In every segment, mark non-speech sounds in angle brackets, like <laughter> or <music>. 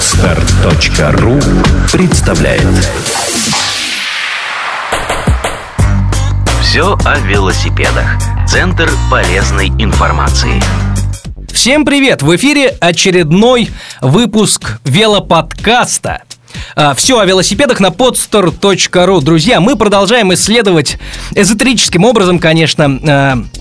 Отстар.ру представляет Все о велосипедах. Центр полезной информации. Всем привет! В эфире очередной выпуск велоподкаста. Все о велосипедах на podstore.ru. Друзья, мы продолжаем исследовать эзотерическим образом, конечно, э,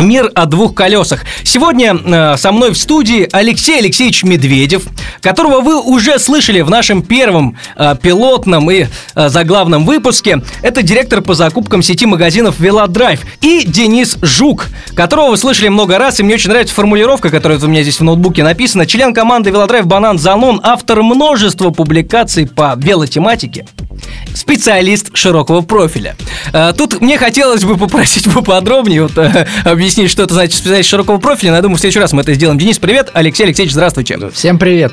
Мир о двух колесах. Сегодня э, со мной в студии Алексей Алексеевич Медведев, которого вы уже слышали в нашем первом э, пилотном и э, заглавном выпуске. Это директор по закупкам сети магазинов Велодрайв. И Денис Жук, которого вы слышали много раз, и мне очень нравится формулировка, которая у меня здесь в ноутбуке написана. Член команды Велодрайв Банан Занон, автор множества публикаций по велотематике специалист широкого профиля. Э, тут мне хотелось бы попросить поподробнее вот, э, объяснить, что это значит специалист широкого профиля. Но я думаю, в следующий раз мы это сделаем. Денис, привет. Алексей Алексеевич, здравствуйте. Всем привет.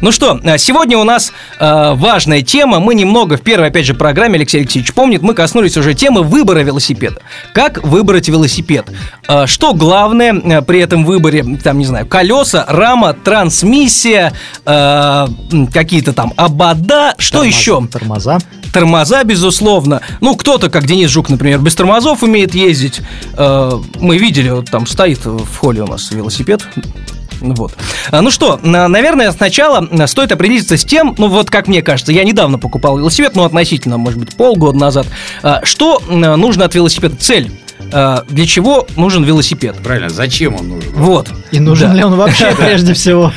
Ну что, э, сегодня у нас э, важная тема. Мы немного в первой, опять же, программе, Алексей Алексеевич помнит, мы коснулись уже темы выбора велосипеда. Как выбрать велосипед? Э, что главное э, при этом выборе? Там, не знаю, колеса, рама, трансмиссия, э, какие-то там обода, что Тормоз- еще? Тормоза. Тормоза, безусловно. Ну, кто-то, как Денис Жук, например, без тормозов умеет ездить. Э, Мы видели, вот там стоит в холле у нас велосипед. Вот. А, Ну что, на- наверное, сначала а, стоит определиться с тем, ну вот как мне кажется, я недавно покупал велосипед, ну относительно, может быть, полгода назад. А, Что а, нужно от велосипеда? Цель. А, Для чего нужен велосипед? Правильно, зачем он нужен? Вот. И нужен Да. ли он вообще <laughs> прежде всего?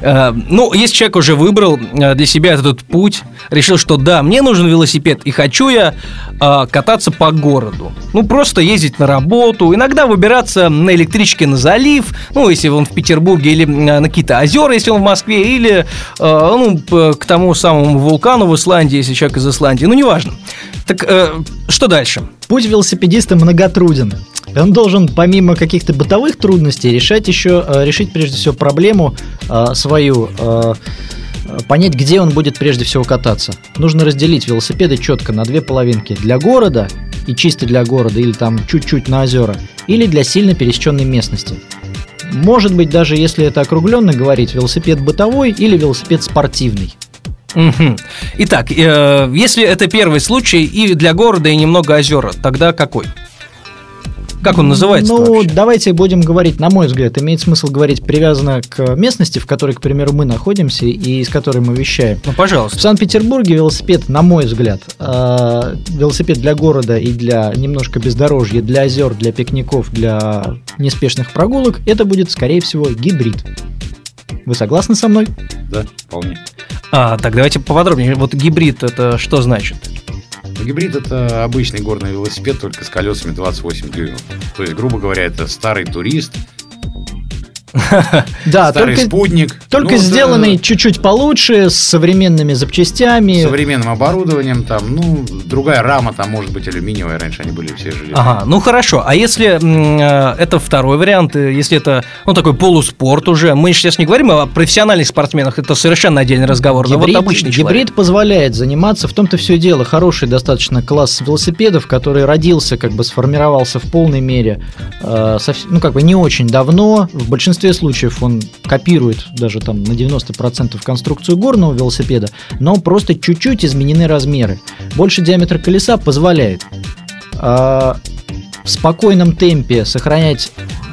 Э, Ну, если человек уже выбрал э, для себя этот путь, решил, что да, мне нужен велосипед, и хочу я э, кататься по городу. Ну, просто ездить на работу, иногда выбираться на электричке на залив, ну, если он в Петербурге, или на какие-то озера, если он в Москве, или, ну, к тому самому вулкану в Исландии, если человек из Исландии, ну, неважно. Так, что дальше? Путь велосипедиста многотруден. Он должен, помимо каких-то бытовых трудностей, решать еще, э, решить прежде всего проблему э, свою, э, понять, где он будет прежде всего кататься. Нужно разделить велосипеды четко на две половинки. Для города и чисто для города, или там чуть-чуть на озера, или для сильно пересеченной местности. Может быть, даже если это округленно говорить, велосипед бытовой или велосипед спортивный. Итак, э, если это первый случай и для города, и немного озера, тогда какой? Как он называется Ну, вообще? давайте будем говорить, на мой взгляд, имеет смысл говорить привязано к местности, в которой, к примеру, мы находимся и из которой мы вещаем. Ну, В пожалуйста. Санкт-Петербурге велосипед, на мой взгляд, э, велосипед для города и для немножко бездорожья, для озер, для пикников, для неспешных прогулок, это будет, скорее всего, гибрид. Вы согласны со мной? Да, вполне. А, так давайте поподробнее. Вот гибрид это что значит? Гибрид это обычный горный велосипед, только с колесами 28 дюймов. То есть, грубо говоря, это старый турист, <laughs> Да, старый только, спутник. только Ну, да, сделанный чуть-чуть получше, с современными запчастями. современным оборудованием, там, ну, другая рама, там, может быть, алюминиевая, раньше они были все железные. Ага, ну хорошо. А если э, это второй вариант, э, если это, ну, такой полуспорт уже, мы сейчас не говорим о профессиональных спортсменах, это совершенно отдельный разговор, но Гибрид, вот обычный гибрид человек. позволяет заниматься, в том-то все дело, хороший достаточно класс велосипедов, который родился, как бы сформировался в полной мере, э, совс- ну как бы не очень давно, в большинстве случаев он копирует даже там на 90% конструкцию горного велосипеда, но просто чуть-чуть изменены размеры. Больше диаметр колеса позволяет э, в спокойном темпе сохранять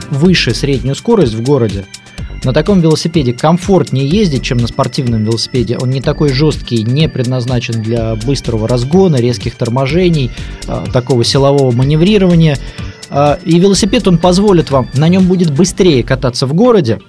выше среднюю скорость в городе, на таком велосипеде комфортнее ездить, чем на спортивном велосипеде. Он не такой жесткий, не предназначен для быстрого разгона, резких торможений, а, такого силового маневрирования. А, И велосипед он позволит вам, на нем будет быстрее кататься в городе,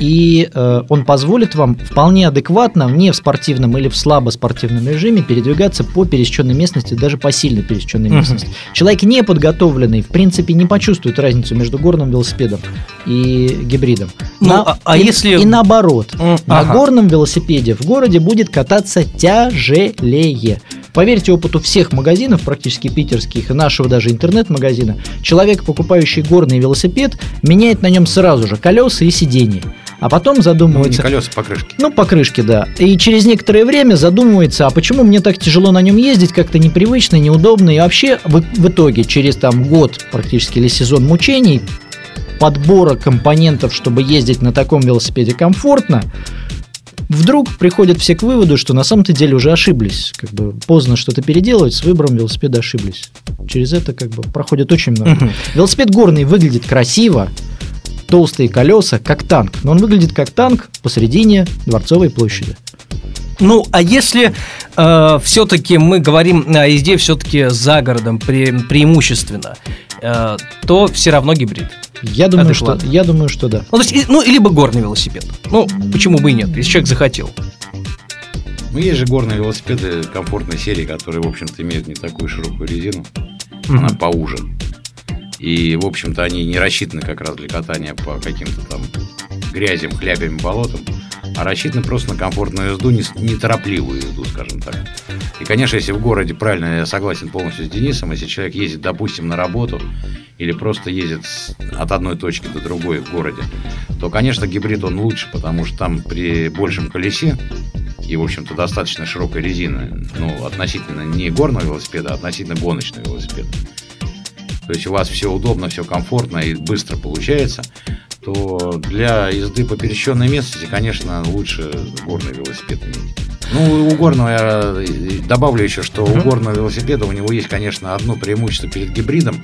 и э, он позволит вам вполне адекватно, не в спортивном или в слабо спортивном режиме, передвигаться по пересеченной местности, даже по сильно пересеченной Мгм. местности. Человек неподготовленный, в принципе, не почувствует разницу между горным велосипедом и гибридом. Ну, На- а- а и, если- И наоборот. М, На горном велосипеде в городе будет кататься тяжелее. Поверьте опыту всех магазинов, практически питерских, и нашего даже интернет-магазина, человек, покупающий горный велосипед, меняет на нем сразу же колеса и сиденье. А потом Ну, не задумывается... колеса, покрышки. Ну, покрышки, да. И через некоторое время задумывается, а почему мне так тяжело на нем ездить, как-то непривычно, неудобно. И вообще, в, в итоге, через там год практически или сезон мучений, подбора компонентов, чтобы ездить на таком велосипеде комфортно, вдруг приходят все к выводу, что на самом-то деле уже ошиблись. Как бы поздно что-то переделывать, с выбором велосипеда ошиблись. Через это как бы проходит очень много. Велосипед горный выглядит красиво, толстые колеса, как танк. Но он выглядит как танк посередине Дворцовой площади. Ну, а если все-таки мы говорим о езде все-таки за городом пре- преимущественно, э, то все равно гибрид. Я думаю, что, я думаю, что да. Ну, то есть, и- ну, либо горный велосипед. Ну, почему бы и нет, если человек захотел. Ну, есть же горные велосипеды комфортной серии, которые, в общем-то, имеют не такую широкую резину. Она Мгм. поуже. И, в общем-то, они не рассчитаны как раз для катания по каким-то там грязям, хлябям, болотам, а рассчитаны просто на комфортную езду, не- неторопливую езду, скажем так. И, конечно, если в городе, правильно, я согласен полностью с Денисом, если человек ездит, допустим, на работу или просто ездит от одной точки до другой в городе, то, конечно, гибрид он лучше, потому что там при большем колесе и, в общем-то, достаточно широкой резины, ну, относительно не горного велосипеда, а относительно гоночного велосипеда. То есть у вас все удобно, все комфортно и быстро получается, то для езды по пересеченной местности, конечно, лучше горный велосипед иметь. Ну, у горного я э, добавлю еще, что у горного велосипеда у него есть, конечно, одно преимущество перед гибридом,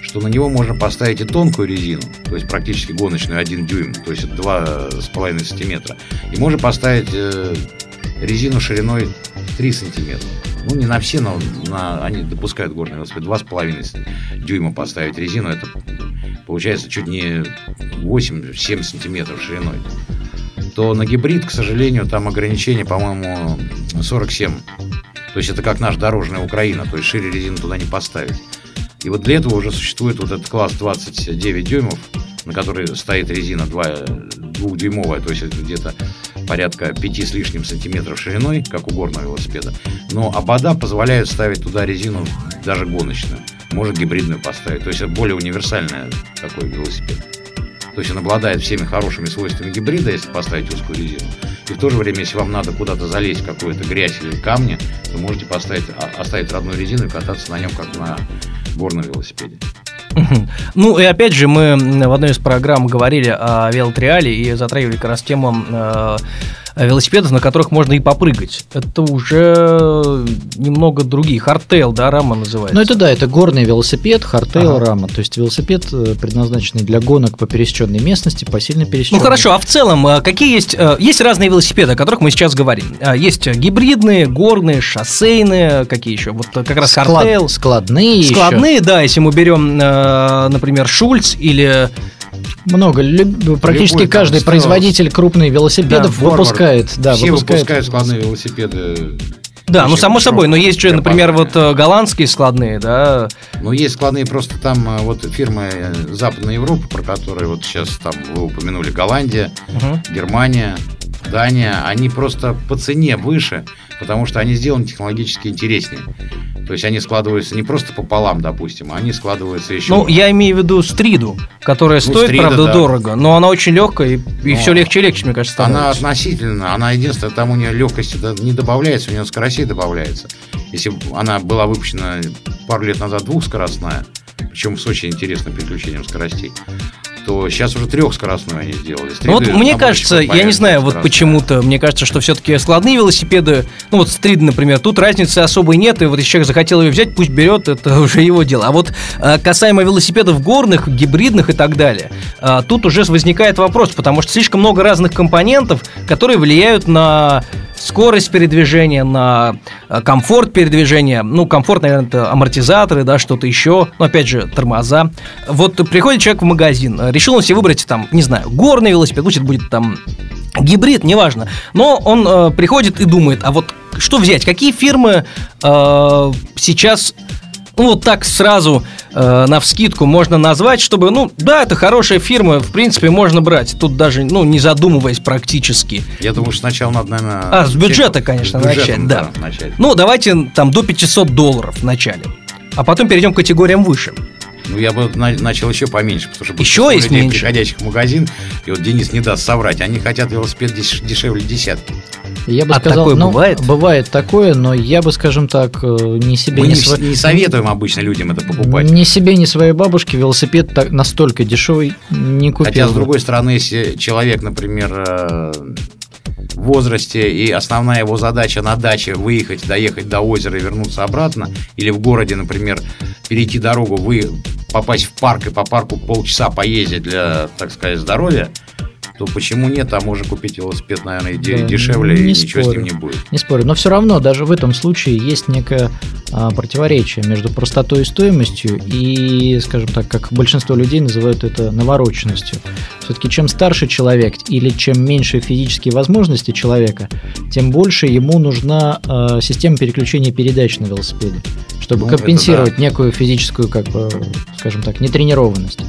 что на него можно поставить и тонкую резину, то есть практически гоночную 1 дюйм, то есть 2,5 сантиметра. И можно поставить э, резину шириной 3 сантиметра. Ну, не на все, но на, они допускают горный велосипед 2,5 дюйма поставить резину. Это получается чуть не 8-7 сантиметров шириной. То на гибрид, к сожалению, там ограничение, по-моему, 47. То есть это как наш дорожная Украина, то есть шире резину туда не поставить. И вот для этого уже существует вот этот класс 29 дюймов, на который стоит резина 2, двухдюймовая, то есть где-то порядка 5 с лишним сантиметров шириной, как у горного велосипеда. Но обода позволяют ставить туда резину даже гоночную. Можно гибридную поставить. То есть это более универсальный такой велосипед. То есть он обладает всеми хорошими свойствами гибрида, если поставить узкую резину. И в то же время, если вам надо куда-то залезть в какую-то грязь или камни, то можете поставить, а- оставить родную резину и кататься на нем, как на горном велосипеде. Ну и опять же, мы в одной из программ говорили о велотриале и затрагивали как раз тему э, велосипедов, на которых можно и попрыгать. Это уже немного другие. Hardtail, да, рама называется. Ну, это да, это горный велосипед, hardtail Ага. рама. То есть велосипед, э, предназначенный для гонок по пересеченной местности, по сильно Ну пересеченной. хорошо, а в целом, э, какие есть... э, Есть разные велосипеды, о которых мы сейчас говорим. Есть гибридные, горные, шоссейные, какие еще? Вот э, как раз Склад- hardtail. Складные еще. Складные, да, если мы берем, э, например, Shulz или... Много. Люб- Практически Любой там каждый Strauss. производитель крупных велосипедов Да, выпускает. Да, Все выпускает. выпускают складные велосипеды. Да, ну само собой, но есть же, например, вот э, голландские складные, да, Ну, есть складные просто там э, вот фирмы э, Западной Европы, про которые вот сейчас там вы упомянули, Голландия, Мгм. Германия, Дания, они просто по цене выше, потому что они сделаны технологически интереснее. То есть они складываются не просто пополам, допустим, а они складываются еще... Ну, я имею в виду стриду, которая стоит, Стрида, правда, да. дорого, но она очень легкая, и, и Но все легче и легче, мне кажется, Она становится. относительно, она единственное, там у нее легкости не добавляется, у нее скоростей добавляется. Если она была выпущена пару лет назад двухскоростная, причем с очень интересным переключением скоростей, то сейчас уже трехскоростную они сделали. Ну вот мне кажется, я не знаю, вот почему-то, мне кажется, что все-таки складные велосипеды, ну вот стриды, например, тут разницы особой нет, и вот если человек захотел ее взять, пусть берет, это <laughs> уже его дело. А вот э, касаемо велосипедов горных, гибридных и так далее, э, тут уже возникает вопрос, потому что слишком много разных компонентов, которые влияют на скорость передвижения, на э, комфорт передвижения. Ну, комфорт, наверное, это амортизаторы, да, что-то еще. Ну, опять же, тормоза. Вот приходит человек в магазин, э, решил он себе выбрать, там, не знаю, горный велосипед, это будет там гибрид, неважно. Но он э, приходит и думает, а вот что взять? Какие фирмы э, сейчас ну, вот так сразу э, на вскидку можно назвать, чтобы, ну, да, это хорошая фирма, в принципе, можно брать. Тут даже, ну, не задумываясь практически. Я думаю, что сначала надо, наверное... А, с бюджета, конечно, с бюджетом, начать, да. начать. Ну, давайте там до 500 долларов в начале. А потом перейдем к категориям выше. Ну, я бы на- начал еще поменьше, потому что Еще есть людей, меньше? приходящих в магазин, и вот Денис не даст соврать, они хотят велосипед деш- дешевле десятки. Я бы А сказал, такое ну, бывает? Бывает такое, но я бы, скажем так, э, ни себе, Мы не, сво- не советуем обычно людям это покупать. Ни себе, ни своей бабушке велосипед так, настолько дешевый не купил. Хотя, с другой стороны, если человек, например, э, возрасте, и основная его задача на даче выехать, доехать до озера и вернуться обратно, или в городе, например, перейти дорогу, вы попасть в парк и по парку полчаса поездить для, так сказать, здоровья, то почему нет, а можно купить велосипед, наверное, Да, дешевле, не и ничего с спорю. ним не будет. Не спорю, но все равно даже в этом случае есть некое а, противоречие между простотой и стоимостью и, скажем так, как большинство людей называют это навороченностью. Все-таки чем старше человек или чем меньше физические возможности человека, тем больше ему нужна а, система переключения передач на велосипеде, чтобы Ну, компенсировать некую физическую, как бы, скажем так, нетренированность.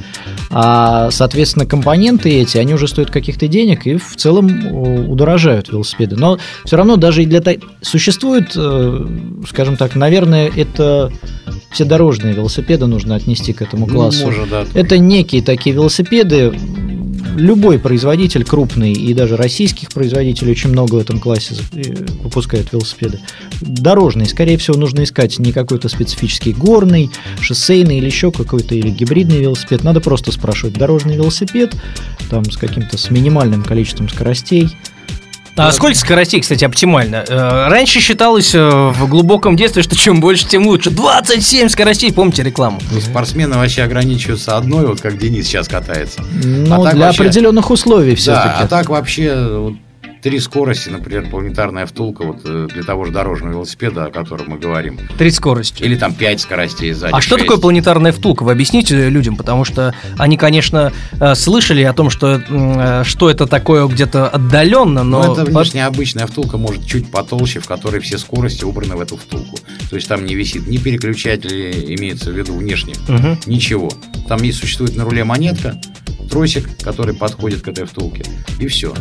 А, соответственно, компоненты эти, они уже стоят каких-то денег и в целом э, удорожают велосипеды. Но все равно даже и для... Существует, э, скажем так, наверное, это все дорожные велосипеды нужно отнести к этому Ну, классу. может, да. Это некие такие велосипеды. Любой производитель крупный и даже российских производителей очень много в этом классе э, выпускают велосипеды. Дорожные, скорее всего, нужно искать не какой-то специфический горный, шоссейный или еще какой-то или гибридный велосипед. Надо просто спрашивать дорожный велосипед, там с каким-то с минимальным количеством скоростей. А сколько скоростей, кстати, оптимально? Э, Раньше считалось э, в глубоком детстве, что чем больше, тем лучше. 27 скоростей, помните рекламу? И спортсмены вообще ограничиваются одной, вот как Денис сейчас катается. Но А для вообще- определенных условий все-таки. Да, а так вообще вот, три скорости, например, планетарная втулка вот, э, для того же дорожного велосипеда, о котором мы говорим. Три скорости. Или там пять скоростей сзади. А что шесть. такое планетарная втулка? Вы объясните людям, потому что они, конечно, э, слышали о том, что, э, что это такое где-то отдаленно, Ну, но... это внешняя обычная втулка, может, чуть потолще, в которой все скорости убраны в эту втулку. То есть там не висит ни переключатели, имеется в виду внешне, Мгм. ничего. Там есть, существует на руле монетка, тросик, который подходит к этой втулке, и все.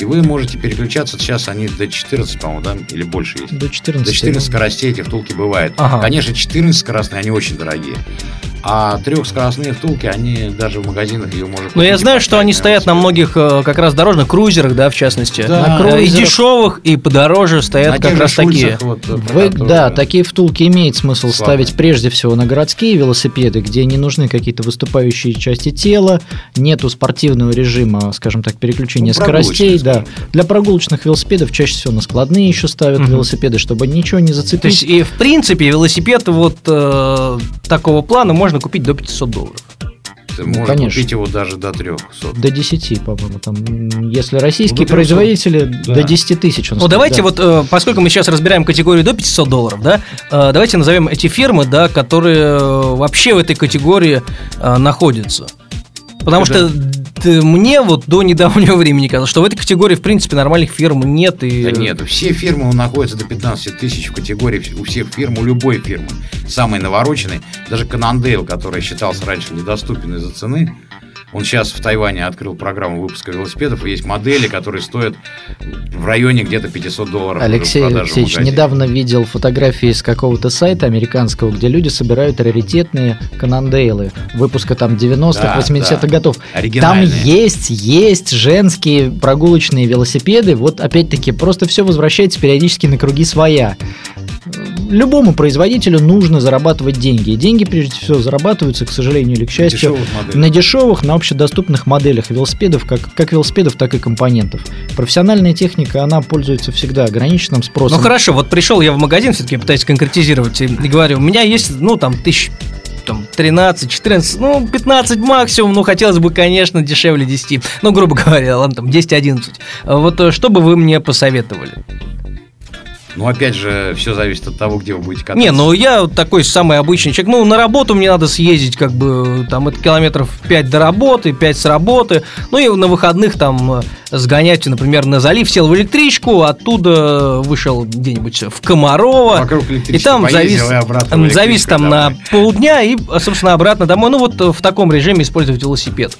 И вы можете переключаться, сейчас они до 14, по-моему, да, или больше есть. До 14. До 14 скоростей эти втулки бывают. Ага. Конечно, 14 скоростные, они очень дорогие. А трехскоростные втулки, они даже в магазинах ее можно Но я знаю, что они стоят на многих э, как раз дорожных крузерах, да, в частности. Да. На Э, И дешевых, и подороже стоят На как раз такие. Вот, Вы- да, такие втулки имеет смысл Славные. ставить прежде всего на городские велосипеды, где не нужны какие-то выступающие части тела, нету спортивного режима, скажем так, переключения Ну, скоростей. Да. Для прогулочных велосипедов чаще всего на складные еще ставят Мгм. велосипеды, чтобы ничего не То зацепить. есть, и в принципе, велосипед вот э, такого плана можно купить до 500 долларов. Можно конечно. купить его даже до 300. До 10, по-моему, там. Если российские Ну, до 300. производители, Да. до 10 тысяч. Ну, давайте да. вот, э, поскольку мы сейчас разбираем категорию до 500 долларов, да, э, давайте назовем эти фирмы, да, которые э, вообще в этой категории э, находятся. Потому Это- что мне вот до недавнего <laughs> времени казалось, что в этой категории, в принципе, нормальных фирм нет. И... Да нет, все фирмы находятся до 15 тысяч в категории у всех фирм, у любой фирмы. Самый навороченный, даже Cannondale, который считался раньше недоступен из-за цены, он сейчас в Тайване открыл программу выпуска велосипедов, и есть модели, которые стоят в районе где-то 500 долларов. Алексей Алексеевич, недавно видел фотографии с какого-то сайта американского, где люди собирают раритетные Cannondale ы выпуска там 90-х, Да, 80-х да. годов. Там есть, есть женские прогулочные велосипеды. Вот опять-таки, просто все возвращается периодически на круги своя. Любому производителю нужно зарабатывать деньги. И деньги, прежде всего, зарабатываются, к сожалению или к счастью, Дешевых на дешевых, на общедоступных моделях велосипедов, как, как велосипедов, так и компонентов. Профессиональная техника, она пользуется всегда ограниченным спросом. Ну хорошо, вот пришел я в магазин, все-таки пытаюсь конкретизировать, и, говорю, у меня есть, ну, там, тысяч там 13, 14, ну, 15 максимум, ну, хотелось бы, конечно, дешевле 10. Ну, грубо говоря, ладно, там 10-11. А Вот э, что бы вы мне посоветовали? Ну, опять же, все зависит от того, где вы будете кататься. Не, ну я такой самый обычный человек. Ну, на работу мне надо съездить, как бы, там, это километров 5 до работы, 5 с работы. Ну, и на выходных там э, сгонять, например, на залив, сел в электричку, оттуда вышел где-нибудь в Комарово. Вокруг И там завис, поездил, и обратно завис там на домой. полдня и, собственно, обратно домой. Ну, вот э, в таком режиме использовать велосипед.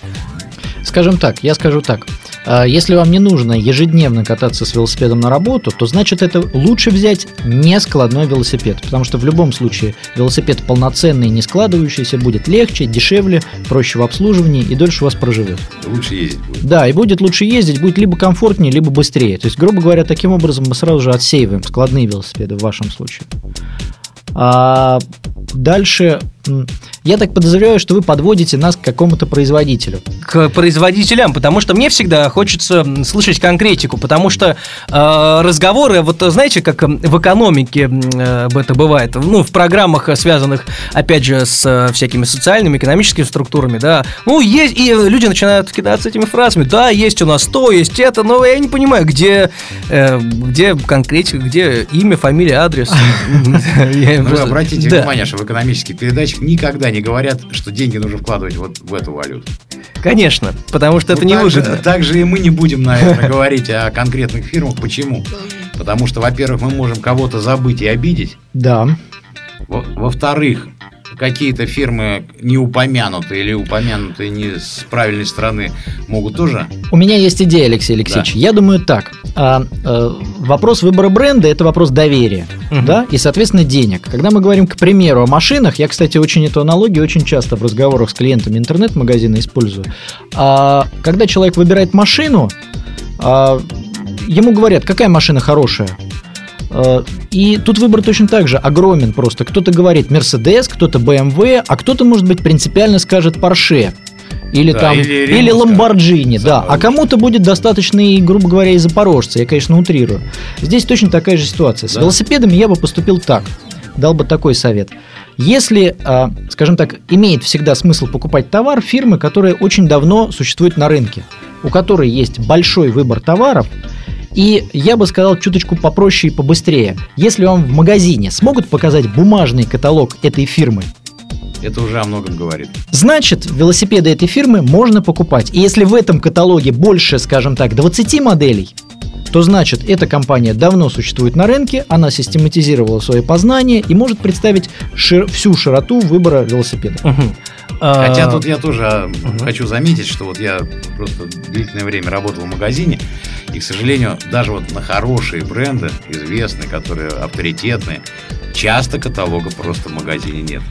Скажем так, я скажу так. А, Если вам не нужно ежедневно кататься с велосипедом на работу, то значит это лучше взять не складной велосипед, потому что в любом случае велосипед полноценный, не складывающийся, будет легче, дешевле, проще в обслуживании и дольше у вас проживет. Лучше ездить будет. Да, и будет лучше ездить, будет либо комфортнее, либо быстрее. То есть, грубо говоря, таким образом мы сразу же отсеиваем складные велосипеды в вашем случае. А дальше я так подозреваю, что вы подводите нас к какому-то производителю. к производителям, потому что мне всегда хочется слышать конкретику, потому что э, разговоры, вот знаете, как в экономике э, это бывает, ну, в программах, э, связанных, опять же, с э, всякими социальными, экономическими структурами, да, ну, есть, и люди начинают кидаться этими фразами, да, есть у нас то, есть это, но я не понимаю, где, э, где конкретика, где имя, фамилия, адрес. <laughs> Ну, вы обратите внимание, что в экономических передачах никогда не говорят, что деньги нужно вкладывать вот в эту валюту. Конечно, потому что это Ну, не так же- выгодно. Так же и мы не будем, наверное, <laughs> говорить о конкретных фирмах. Почему? Потому что, во-первых, мы можем кого-то забыть и обидеть. Да. Во- Во-вторых, какие-то фирмы не упомянутые или упомянутые не с правильной стороны могут тоже. У меня есть идея, Алексей Алексеевич. Я думаю так. А, э, вопрос выбора бренда – это вопрос доверия, Мгм. да, и, соответственно, денег. Когда мы говорим, к примеру, о машинах, я, кстати, очень эту аналогию очень часто в разговорах с клиентами интернет-магазина использую. А, когда человек выбирает машину, а, ему говорят, какая машина хорошая. А, И тут выбор точно так же огромен просто. Кто-то говорит Mercedes, кто-то BMW, а кто-то, может быть, принципиально скажет Porsche. Или Да, там, или или, Lamborghini, да. А кому-то будет достаточно и, грубо говоря, и запорожца. Я, конечно, утрирую. Здесь точно такая же ситуация. С Да. велосипедами я бы поступил так. Дал бы такой совет. Если, а, скажем так, имеет всегда смысл покупать товар фирмы, которая очень давно существует на рынке, у которой есть большой выбор товаров, и я бы сказал чуточку попроще и побыстрее. Если вам в магазине смогут показать бумажный каталог этой фирмы, Это уже о многом говорит. Значит, велосипеды этой фирмы можно покупать. И если в этом каталоге больше, скажем так, 20 моделей, то значит, эта компания давно существует на рынке, она систематизировала свои познания и может представить шир- всю широту выбора велосипеда. Мгм. Хотя А, тут я тоже а, хочу заметить, что вот я просто длительное время работал в магазине, и, к сожалению, даже вот на хорошие бренды, известные, которые авторитетные, часто каталога просто в магазине нет.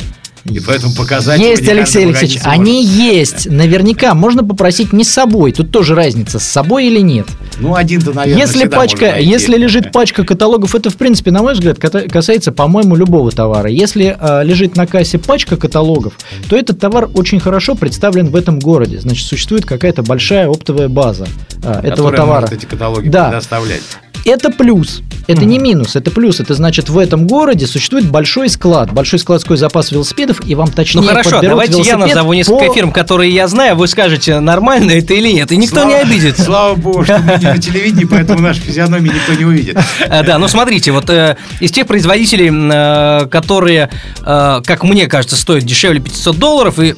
И поэтому показать Есть, Алексей Алексеевич, они есть. Наверняка можно попросить не с собой. Тут тоже разница, с собой или нет. Ну, один-то, наверное, Если пачка, если лежит пачка каталогов, это в принципе, на мой взгляд, касается, по-моему, любого товара. Если а, лежит на кассе пачка каталогов, то этот товар очень хорошо представлен в этом городе. Значит, существует какая-то большая оптовая база а, этого товара. может эти каталоги Да. предоставлять. Это плюс. Это не минус, это плюс. Это значит, в этом городе существует большой склад, большой складской запас велосипедов, и вам точнее Ну хорошо, давайте я назову несколько по- фирм, которые я знаю, вы скажете, нормально это или нет, и никто Слава- не обидится. Слава богу, что мы не на телевидении, поэтому наши физиономии никто не увидит. А, Да, ну смотрите, вот э, из тех производителей, э, которые, э, как мне кажется, стоят дешевле 500 долларов, и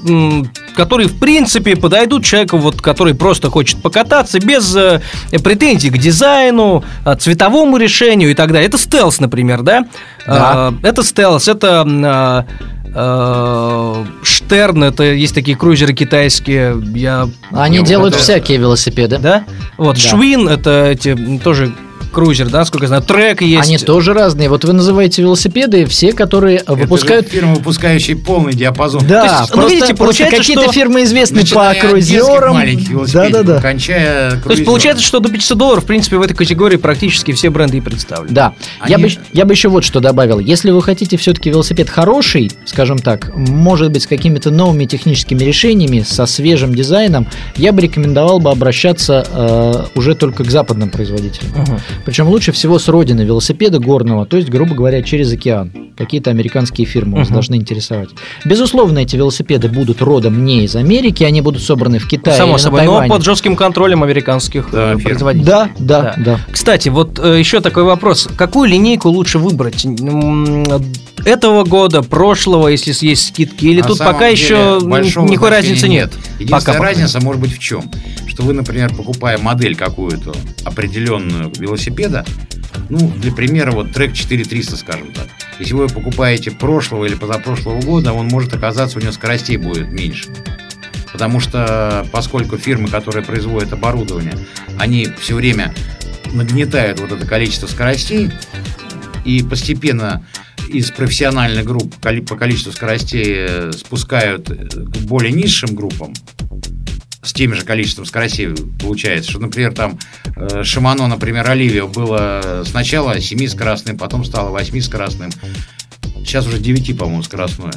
которые, в принципе, подойдут человеку, вот, который просто хочет покататься, без претензий к дизайну, цветовому решению и так далее. Это стелс, например, да? Да. Э, Это стелс, это... э, Штерн, это есть такие крузеры китайские, я Они делают это- всякие велосипеды. да? Вот, Да. Швин, это эти тоже крузер, да, сколько я знаю, трек есть. Они тоже разные. Вот вы называете велосипеды, все, которые Это выпускают же фирма, выпускающая полный диапазон. Да, То есть, ну, просто, видите, просто получается, какие-то что- фирмы известны по крузерам. маленьких велосипедиков, Да-да-да. кончая То есть круизером. получается, что до 500 долларов, в принципе, в этой категории практически все бренды и представлены. Да. Я, Они- бы, я бы еще вот что добавил. Если вы хотите все-таки велосипед хороший, скажем так, может быть, с какими-то новыми техническими решениями, со свежим дизайном, я бы рекомендовал бы обращаться э, уже только к западным производителям. Мгм. Причем лучше всего с родины велосипеда горного, то есть, грубо говоря, через океан. Какие-то американские фирмы вас Мгм. должны интересовать. Безусловно, эти велосипеды будут родом не из Америки, они будут собраны в Китае Само или на собой, но под жестким контролем американских Да, э, производителей. Да, да, да. Кстати, вот э, еще такой вопрос. Какую линейку лучше выбрать? Этого года, прошлого, если есть скидки? Или На тут пока деле еще никакой разницы нет? Единственная Пока, пока. разница может быть в чем? Что вы, например, покупая модель какую-то определенную велосипеда, ну, для примера, вот трек 4300, скажем так. Если вы покупаете прошлого или позапрошлого года, он может оказаться, у него скоростей будет меньше. Потому что, поскольку фирмы, которые производят оборудование, они все время нагнетают вот это количество скоростей, и постепенно из профессиональных групп по количеству скоростей э, спускают к более низшим группам с тем же количеством скоростей получается, что, например, там э, Шимано, например, Оливио было сначала 7-скоростным, потом стало 8-скоростным, сейчас уже 9, по-моему, скоростное.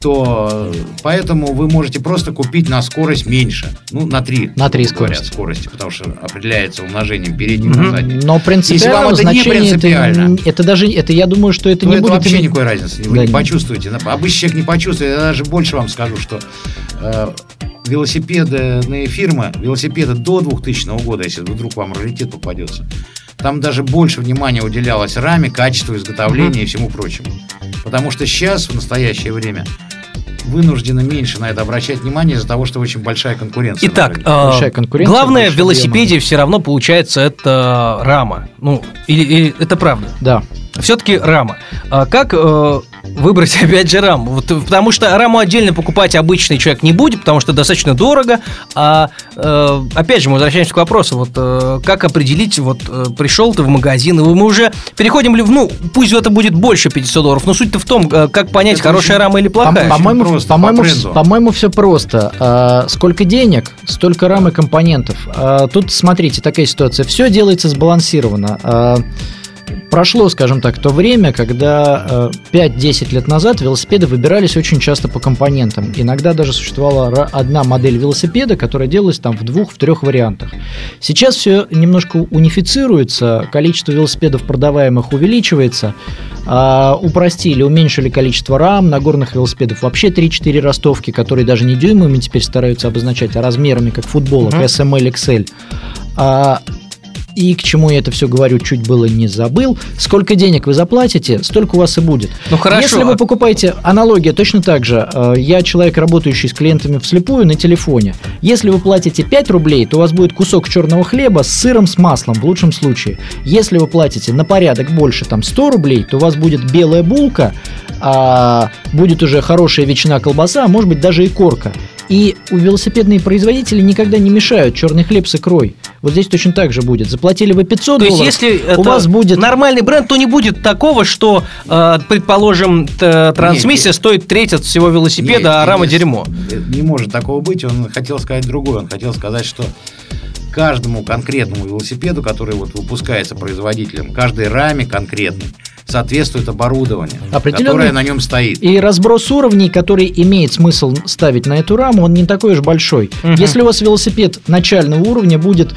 то поэтому вы можете просто купить на скорость меньше. Ну, на 3. На три говорят, скорости. скорости, потому что определяется умножением передней Мгм. на задней. Но принципиально вам это не значение это, принципиально. это даже это я думаю, что это то не это будет вообще никакой разницы вы Да, не почувствуете. Обычный человек не почувствует. Я даже больше вам скажу, что э, велосипедные фирмы, велосипеды до 2000 года, если вдруг вам раритет попадется, там даже больше внимания уделялось раме, качеству изготовления и всему прочему. Потому что сейчас, в настоящее время, вынуждены меньше на это обращать внимание из-за того, что очень большая конкуренция. Итак, э, Большая конкуренция, главное в велосипеде все равно получается это рама. Ну, или, или это правда. Да. Все-таки рама. А как э, выбрать <laughs> опять же раму? Вот, э, потому что раму отдельно покупать обычный человек не будет, потому что достаточно дорого. А э, опять же, мы возвращаемся к вопросу, вот э, как определить, вот э, пришел ты в магазин, и мы уже переходим ли, в- ну, пусть это будет больше 500 долларов, но суть-то в том, э, как понять, Это хорошая очень- рама или По- плохая. По-моему, просто, по-моему, по по-моему, все просто. А, сколько денег, столько рам и компонентов. А, тут, смотрите, такая ситуация. Все делается сбалансированно. А, прошло, скажем так, то время, когда э, 5-10 лет назад велосипеды выбирались очень часто по компонентам. Иногда даже существовала одна модель велосипеда, которая делалась там в двух, в трех вариантах. Сейчас все немножко унифицируется, количество велосипедов продаваемых увеличивается, а, упростили, уменьшили количество рам, нагорных велосипедов вообще 3-4 ростовки, которые даже не дюймами теперь стараются обозначать, а размерами, как футболок, Мгм. SML, XL. И к чему я это все говорю, чуть было не забыл. Сколько денег вы заплатите, столько у вас и будет. Ну хорошо. Если вы покупаете аналогия точно так же, э, я человек, работающий с клиентами вслепую на телефоне. Если вы платите 5 рублей, то у вас будет кусок черного хлеба с сыром, с маслом, в лучшем случае. Если вы платите на порядок больше, там 100 рублей, то у вас будет белая булка, а будет уже хорошая ветчина колбаса, а может быть даже и корка. И у велосипедные производители никогда не мешают черный хлеб с икрой. Вот здесь точно так же будет. Заплатили вы 500 То есть, долларов, если у вас будет нормальный бренд, то не будет такого, что, э, предположим, т- трансмиссия Нет, стоит треть от всего велосипеда, Нет, а рама нет, дерьмо. Не может такого быть. Он хотел сказать другое. Он хотел сказать, что каждому конкретному велосипеду, который вот выпускается производителем, каждой раме конкретной, соответствует оборудование, которое на нем стоит. И разброс уровней, который имеет смысл ставить на эту раму, он не такой уж большой. Мгм. Если у вас велосипед начального уровня будет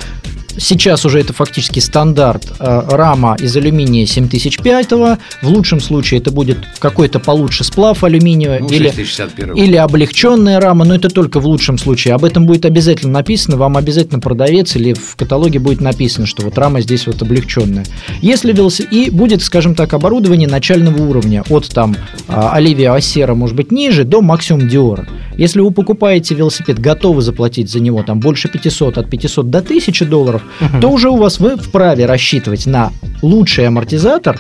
Сейчас уже это фактически стандарт. э, Рама из алюминия 7005, в лучшем случае это будет какой-то получше сплав алюминия Ну, или 6061. или облегченная рама, но это только в лучшем случае. Об этом будет обязательно написано, вам обязательно продавец или в каталоге будет написано, что вот рама здесь вот облегченная. Если велосипед... И будет, скажем так, оборудование начального уровня, от там а, Оливия Ассера, может быть, ниже, до максимум Диора. Если вы покупаете велосипед, готовы заплатить за него там больше 500, от 500 до 1000 долларов, то уже у вас вы вправе рассчитывать на лучший амортизатор,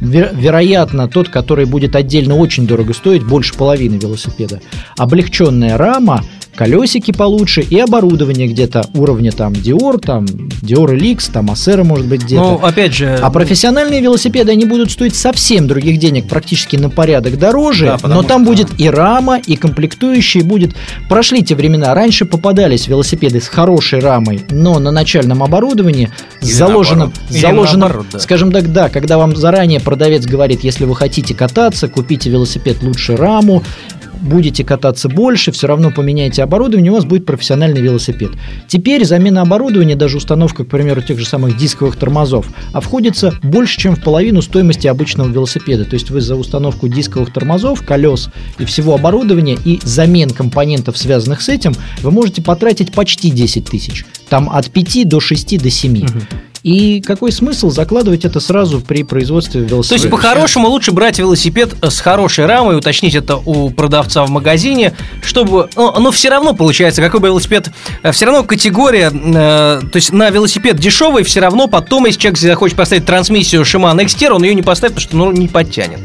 Вер- вероятно, тот, который будет отдельно очень дорого стоить, больше половины велосипеда. Облегченная рама, колесики получше и оборудование где-то уровня там Dior, там Dior Elix, там Acera может быть где-то. Ну, опять же... А профессиональные велосипеды, они будут стоить совсем других денег, практически на порядок дороже, Да, но там что- будет и рама, и комплектующие, будет... Прошли те времена, раньше попадались велосипеды с хорошей рамой, но на начальном оборудовании Или заложенным, наоборот. Или заложенным наоборот, да. скажем так, да, когда вам заранее продавец говорит, если вы хотите кататься, купите велосипед лучше раму, будете кататься больше, все равно поменяйте оборудование, у вас будет профессиональный велосипед. Теперь замена оборудования, даже установка, к примеру, тех же самых дисковых тормозов, обходится больше, чем в половину стоимости обычного велосипеда. То есть вы за установку дисковых тормозов, колес и всего оборудования и замен компонентов, связанных с этим, вы можете потратить почти 10 тысяч. Там от 5 до 6 до 7. И какой смысл закладывать это сразу при производстве То велосипеда? есть, по-хорошему, лучше брать велосипед с хорошей рамой, уточнить это у продавца в магазине, чтобы... Ну, но все равно получается, какой бы велосипед... Все равно категория... э, то есть, на велосипед дешевый, все равно потом, если человек захочет поставить трансмиссию Shimano Xterra, он ее не поставит, потому что ну, не подтянет.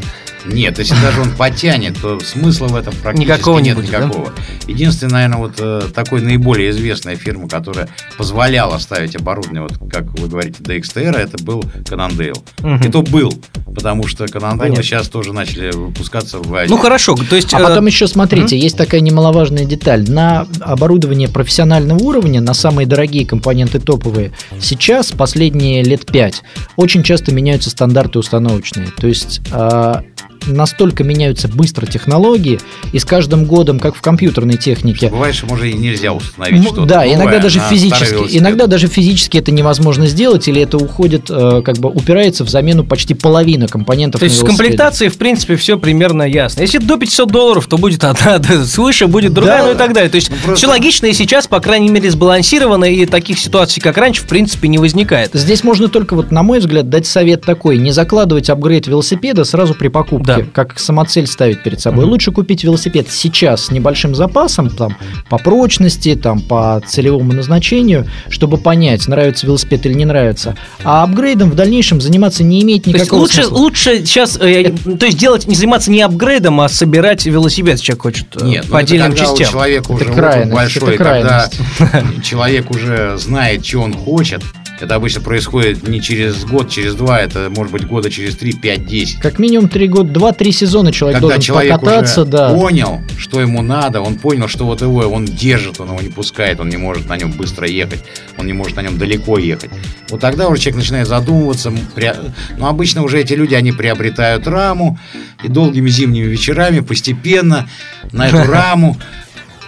Нет, если даже он потянет, то смысла в этом практически Никакого не нет будет, да? никакого. Единственная, наверное, вот э, такой наиболее известная фирма, которая позволяла ставить оборудование, вот как вы говорите, DXTR, это был Cannondale. Мгм. И то был, потому что Понятно. сейчас тоже начали выпускаться в Азии. Ну, хорошо, то есть... А э, потом еще смотрите, есть такая немаловажная деталь. На оборудование профессионального уровня, на самые дорогие компоненты топовые, сейчас, последние лет пять, очень часто меняются стандарты установочные. То есть а, настолько меняются быстро технологии, и с каждым годом, как в компьютерной технике, Бывает, что может и нельзя установить что-то. Да, иногда новое даже на старый физически. Иногда даже физически это невозможно сделать, или это уходит, э, как бы упирается в замену почти половины компонентов То есть с велосипеде. комплектацией, в принципе, все примерно ясно. Если до 500 долларов, то будет одна, <laughs> свыше будет другая, Да. ну и так далее. То есть Ну, просто- все логично и сейчас, по крайней мере, сбалансировано, и таких ситуаций, как раньше, в принципе, не возникает. Здесь можно только, вот, на мой взгляд, дать совет такой: не закладывать апгрейд велосипеда сразу при покупке, Да. как самоцель ставить перед собой. Мгм. Лучше купить велосипед сейчас с небольшим запасом, там, по прочности, там, по целевому назначению, чтобы понять, нравится велосипед или не нравится. А апгрейдом в дальнейшем заниматься не имеет То есть никакого лучше, смысла. лучше сейчас, э, то есть делать, не заниматься не апгрейдом, а собирать велосипед, если человек хочет э, Нет, ну по это отдельным когда у частям. человека уже опыт крайность, большой, это когда <laughs> человек уже знает, что он хочет. Это обычно происходит не через год, через два, это может быть года через три, пять, десять. Как минимум три года, два-три сезона человек Когда должен человек покататься, уже да. понял, что ему надо, он понял, что вот его он держит, он его не пускает, он не может на нем быстро ехать, он не может на нем далеко ехать. Вот тогда уже человек начинает задумываться. м, пре- Но обычно уже эти люди, они приобретают раму и долгими зимними вечерами постепенно на эту <laughs> раму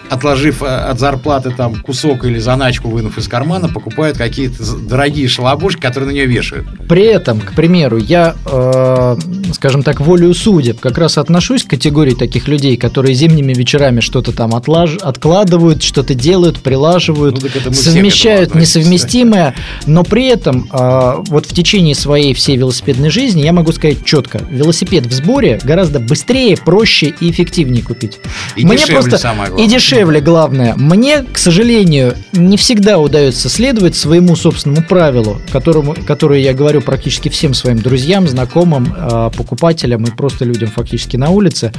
отложив э, от зарплаты там кусок или заначку, вынув из кармана, покупают какие-то дорогие шалобушки, которые на нее вешают. При этом, к примеру, я, э, скажем так, волею судеб как раз отношусь к категории таких людей, которые зимними вечерами что-то там отлаж... откладывают, что-то делают, прилаживают, Ну, совмещают несовместимое, но при этом э, вот в течение своей всей велосипедной жизни я могу сказать четко, велосипед в сборе гораздо быстрее, проще и эффективнее купить. И дешевле, самое главное. И дешевле, главное. Мне, к сожалению, не всегда удается следовать своему собственному правилу, которому, которое я говорю практически всем своим друзьям, знакомым, э, покупателям и просто людям фактически на улице.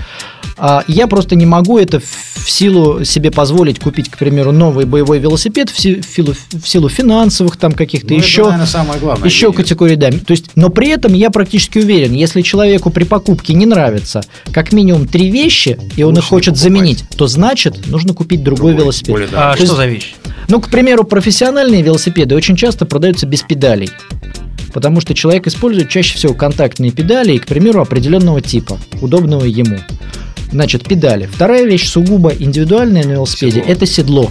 А Я просто не могу это в силу себе позволить купить, к примеру, новый боевой велосипед в си- в силу, в силу финансовых там каких-то Ну, это, еще наверное, самое главное. еще деньги. категории, да. То есть, но при этом я практически уверен, если человеку при покупке не нравится как минимум три вещи, и он Лучше их хочет покупать. заменить, то значит нужно купить другой, Другой, велосипед. более А дорогой. что есть- за вещь? Ну, к примеру, профессиональные велосипеды очень часто продаются без педалей. Потому что человек использует чаще всего контактные педали, и, к примеру, определенного типа, удобного ему. Значит, педали. Вторая вещь сугубо индивидуальная на велосипеде это седло.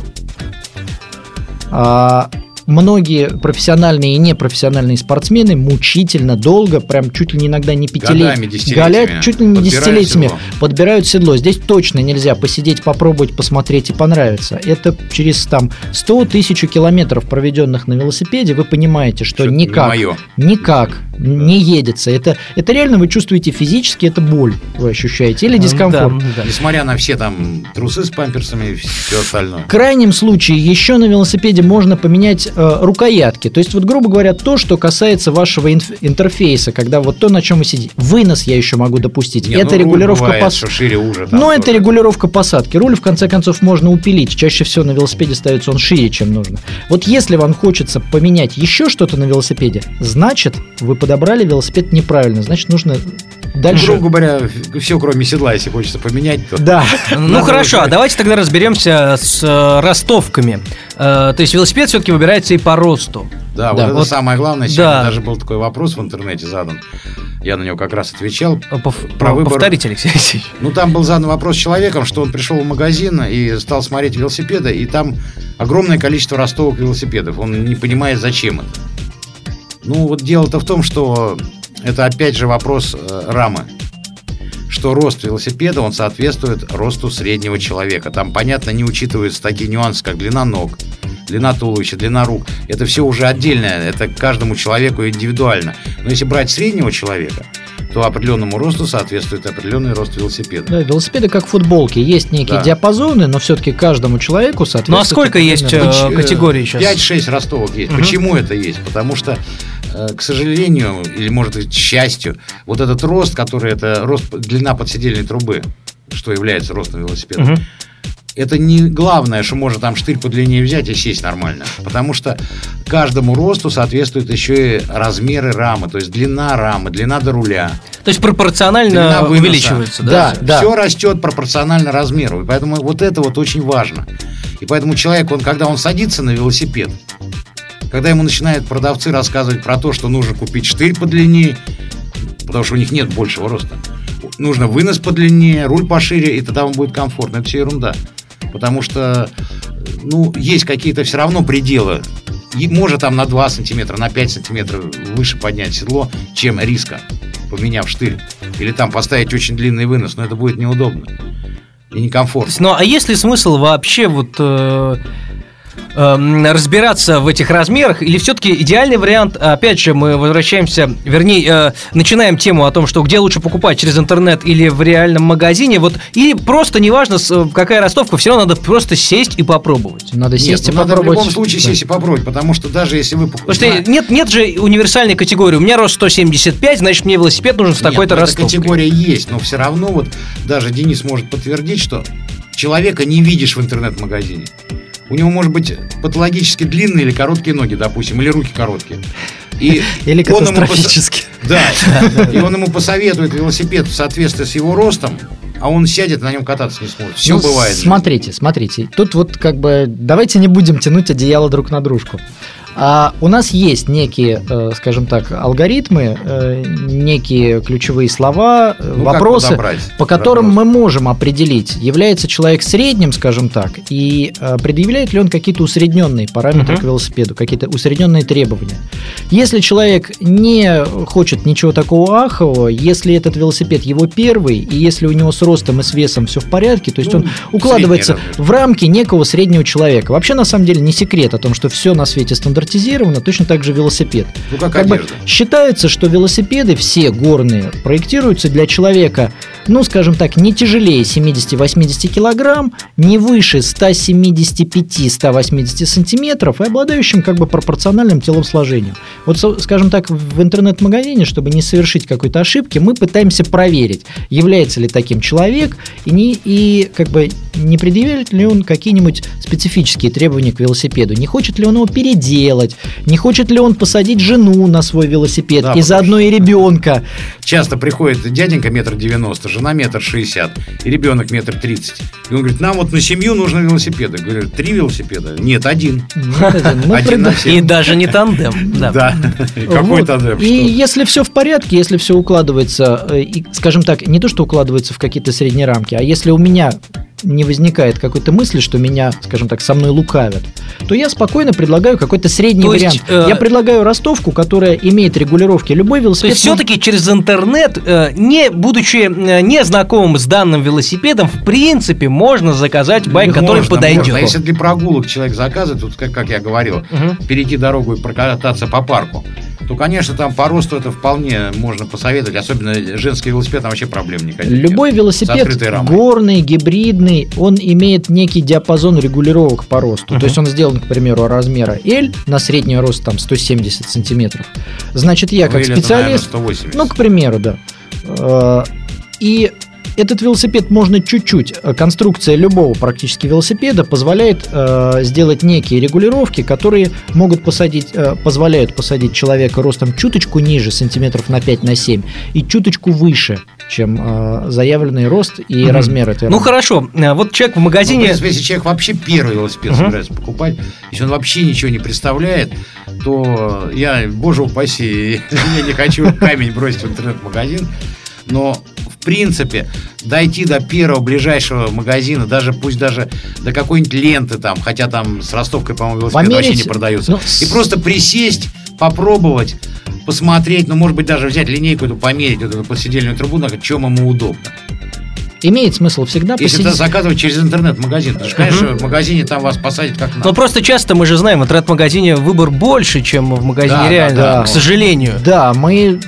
А, многие профессиональные и непрофессиональные спортсмены мучительно долго, прям чуть ли не иногда не пятилетиями, десятилетиями чуть ли не подбирают десятилетиями седло. подбирают седло. Здесь точно нельзя посидеть, попробовать, посмотреть и понравится. Это через там 100 тысяч километров, проведенных на велосипеде, вы понимаете, что Что-то не никак, моё. никак не едется. Это, это реально вы чувствуете физически, это боль вы ощущаете или дискомфорт. Да, да. Несмотря на все там трусы с памперсами и все остальное. В крайнем случае еще на велосипеде можно поменять э, рукоятки. То есть, вот, грубо говоря, то, что касается вашего инф- интерфейса, когда вот то, на чем вы сидите. Вынос я еще могу допустить. Не, это ну, регулировка бывает, пос- что шире уже. там Ну, это тоже. регулировка посадки. Руль, в конце концов, можно упилить. Чаще всего на велосипеде ставится он шире, чем нужно. Вот если вам хочется поменять еще что-то на велосипеде, значит, вы подобрали велосипед неправильно. Значит, нужно дальше... Грубо говоря, все кроме седла, если хочется поменять, то Да. <laughs> Ну хорошо, а давайте тогда разберемся с э, ростовками. Э, то есть велосипед все-таки выбирается и по росту. Да, вот Да, это вот- самое главное. Сегодня да. даже был такой вопрос в интернете задан. Я на него как раз отвечал. Э, пов- Про выбор- Повторите, Алексей Алексеевич. Ну, там был задан вопрос человеком, что он пришел в магазин и стал смотреть велосипеды, и там огромное количество ростовок велосипедов. Он не понимает, зачем это. Ну, вот дело-то в том, что это опять же вопрос э, рамы. Что рост велосипеда, он соответствует росту среднего человека. Там, понятно, не учитываются такие нюансы, как длина ног, длина туловища, длина рук. Это все уже отдельное, это каждому человеку индивидуально. Но если брать среднего человека, то определенному росту соответствует определенный рост велосипеда. Да, велосипеды как футболки. Есть некие Да. диапазоны, но все-таки каждому человеку соответствует... Ну а сколько есть э, Поч- категорий сейчас? 5-6 ростовок есть. Мгм. Почему это есть? Потому что, к сожалению, или может быть к счастью, вот этот рост, который это рост длина подседельной трубы, что является ростом велосипеда, Мгм. это не главное, что можно там штырь подлиннее взять и сесть нормально. Потому что каждому росту соответствуют еще и размеры рамы, то есть длина рамы, длина до руля. То есть пропорционально увеличивается, да? Да, да. Все растет пропорционально размеру. И поэтому вот это вот очень важно. И поэтому человек, он, когда он садится на велосипед, когда ему начинают продавцы рассказывать про то, что нужно купить штырь подлиннее, потому что у них нет большего роста. нужно вынос подлиннее, руль пошире, и тогда вам будет комфортно. Это все ерунда. Потому что, ну, есть какие-то все равно пределы. И может там на 2 сантиметра, на 5 сантиметров выше поднять седло, чем риска, поменяв штырь. Или там поставить очень длинный вынос, но это будет неудобно и некомфортно. Ну, а есть ли смысл вообще вот э, разбираться в этих размерах, или все-таки идеальный вариант, опять же, мы возвращаемся, вернее, э, начинаем тему о том, что где лучше покупать, через интернет или в реальном магазине, вот, или просто, неважно, э, какая ростовка, все равно надо просто сесть и попробовать. Надо Нет, сесть и ну, надо в попробовать. любом случае Да. сесть и попробовать, потому что даже если вы Потому что покупаете... нет, нет же универсальной категории. У меня рост 175, значит, мне велосипед нужен с такой-то Нет, ну, ростовкой. категория есть, но все равно вот даже Денис может подтвердить, что человека не видишь в интернет-магазине. У него может быть патологически длинные или короткие ноги, допустим, или руки короткие. И <laughs> Или он ему катастрофически. <laughs> <laughs> Да, и он ему посоветует велосипед в соответствии с его ростом, а он сядет на нем кататься не сможет. Все Ну, бывает. Смотрите, смотрите. Тут вот как бы давайте не будем тянуть одеяло друг на дружку. А у нас есть некие, э, скажем так, алгоритмы, э, некие ключевые слова, э, Ну, вопросы, по которым вопрос? мы можем определить, является человек средним, скажем так, и предъявляет ли он какие-то усредненные параметры Мгм. к велосипеду, какие-то усредненные требования. Если человек не хочет ничего такого ахового, если этот велосипед его первый, и если у него с ростом и с весом все в порядке, то есть Ну, он укладывается в рамки некого среднего человека. Вообще, на самом деле, не секрет о том, что все на свете стандартизировано, точно так же велосипед. Ну, как, Как бы считается, что велосипеды все горные проектируются для человека, ну, скажем так, не тяжелее 70-80 килограмм, не выше 175-180 сантиметров и обладающим как бы пропорциональным телосложением. Вот, скажем так, в интернет-магазине, чтобы не совершить какой-то ошибки, мы пытаемся проверить, является ли таким человек и, не, и как бы не предъявляет ли он какие-нибудь специфические требования к велосипеду, не хочет ли он его переделать, не хочет ли он посадить жену на свой велосипед Да, и заодно и ребенка. Часто приходит дяденька метр девяносто, жена метр шестьдесят, и ребенок метр тридцать. И он говорит, нам вот на семью нужно велосипеды. Говорю, три велосипеда? Нет, один. Один на семь. И даже не тандем. Да. Да. Какой Вот. тандем? И что? если все в порядке, если все укладывается, э, и, скажем так, не то, что укладывается в какие-то средние рамки, а если у меня не возникает какой-то мысли, что меня, скажем так, со мной лукавят, то я спокойно предлагаю какой-то средний То есть, вариант. э, Я предлагаю ростовку, которая имеет регулировки. Любой То велосипед... есть все-таки через интернет, э, не будучи э, не знакомым с данным велосипедом, в принципе, можно заказать байк, который Можно, подойдет. можно. А если для прогулок человек заказывает, вот как, как я говорил, Мгм. перейти дорогу и прокататься по парку, то, конечно, там по росту это вполне можно посоветовать. Особенно женский велосипед, там вообще проблем никаких нет. Любой С велосипед горный, гибридный, он имеет некий диапазон регулировок по росту. Мгм. То есть он сделан, к примеру, размера L на средний рост там 170 сантиметров. Значит, я Ну, как или это, наверное, специалист, 180. ну, к примеру, да. Э, И этот велосипед можно чуть-чуть, э, конструкция любого практически велосипеда позволяет э, сделать некие регулировки, которые могут посадить, э, позволяют посадить человека ростом чуточку ниже, сантиметров на 5 на 7, и чуточку выше, чем э, заявленный рост и Мгм. размер этой Ну рамки. хорошо, э, вот человек в Ну, в магазине... принципе, если человек вообще первый велосипед Мгм. собирается покупать, если он вообще ничего не представляет, то я, боже упаси, <laughs> я не хочу камень бросить в интернет-магазин, но в принципе дойти до первого ближайшего магазина, даже пусть даже до какой-нибудь ленты там, хотя там с ростовкой, по-моему, велосипед Померить, вообще не продается, ну, и просто присесть, попробовать, посмотреть, ну, может быть, даже взять линейку эту, померить, вот эту подседельную трубу, на чем ему удобно. Имеет смысл всегда Если это посидеть. заказывать через интернет-магазин, потому что, конечно, в магазине там вас посадят как надо. Но просто часто мы же знаем, в интернет-магазине выбор больше, чем в магазине Да, да, реально, да. к сожалению. Да, мы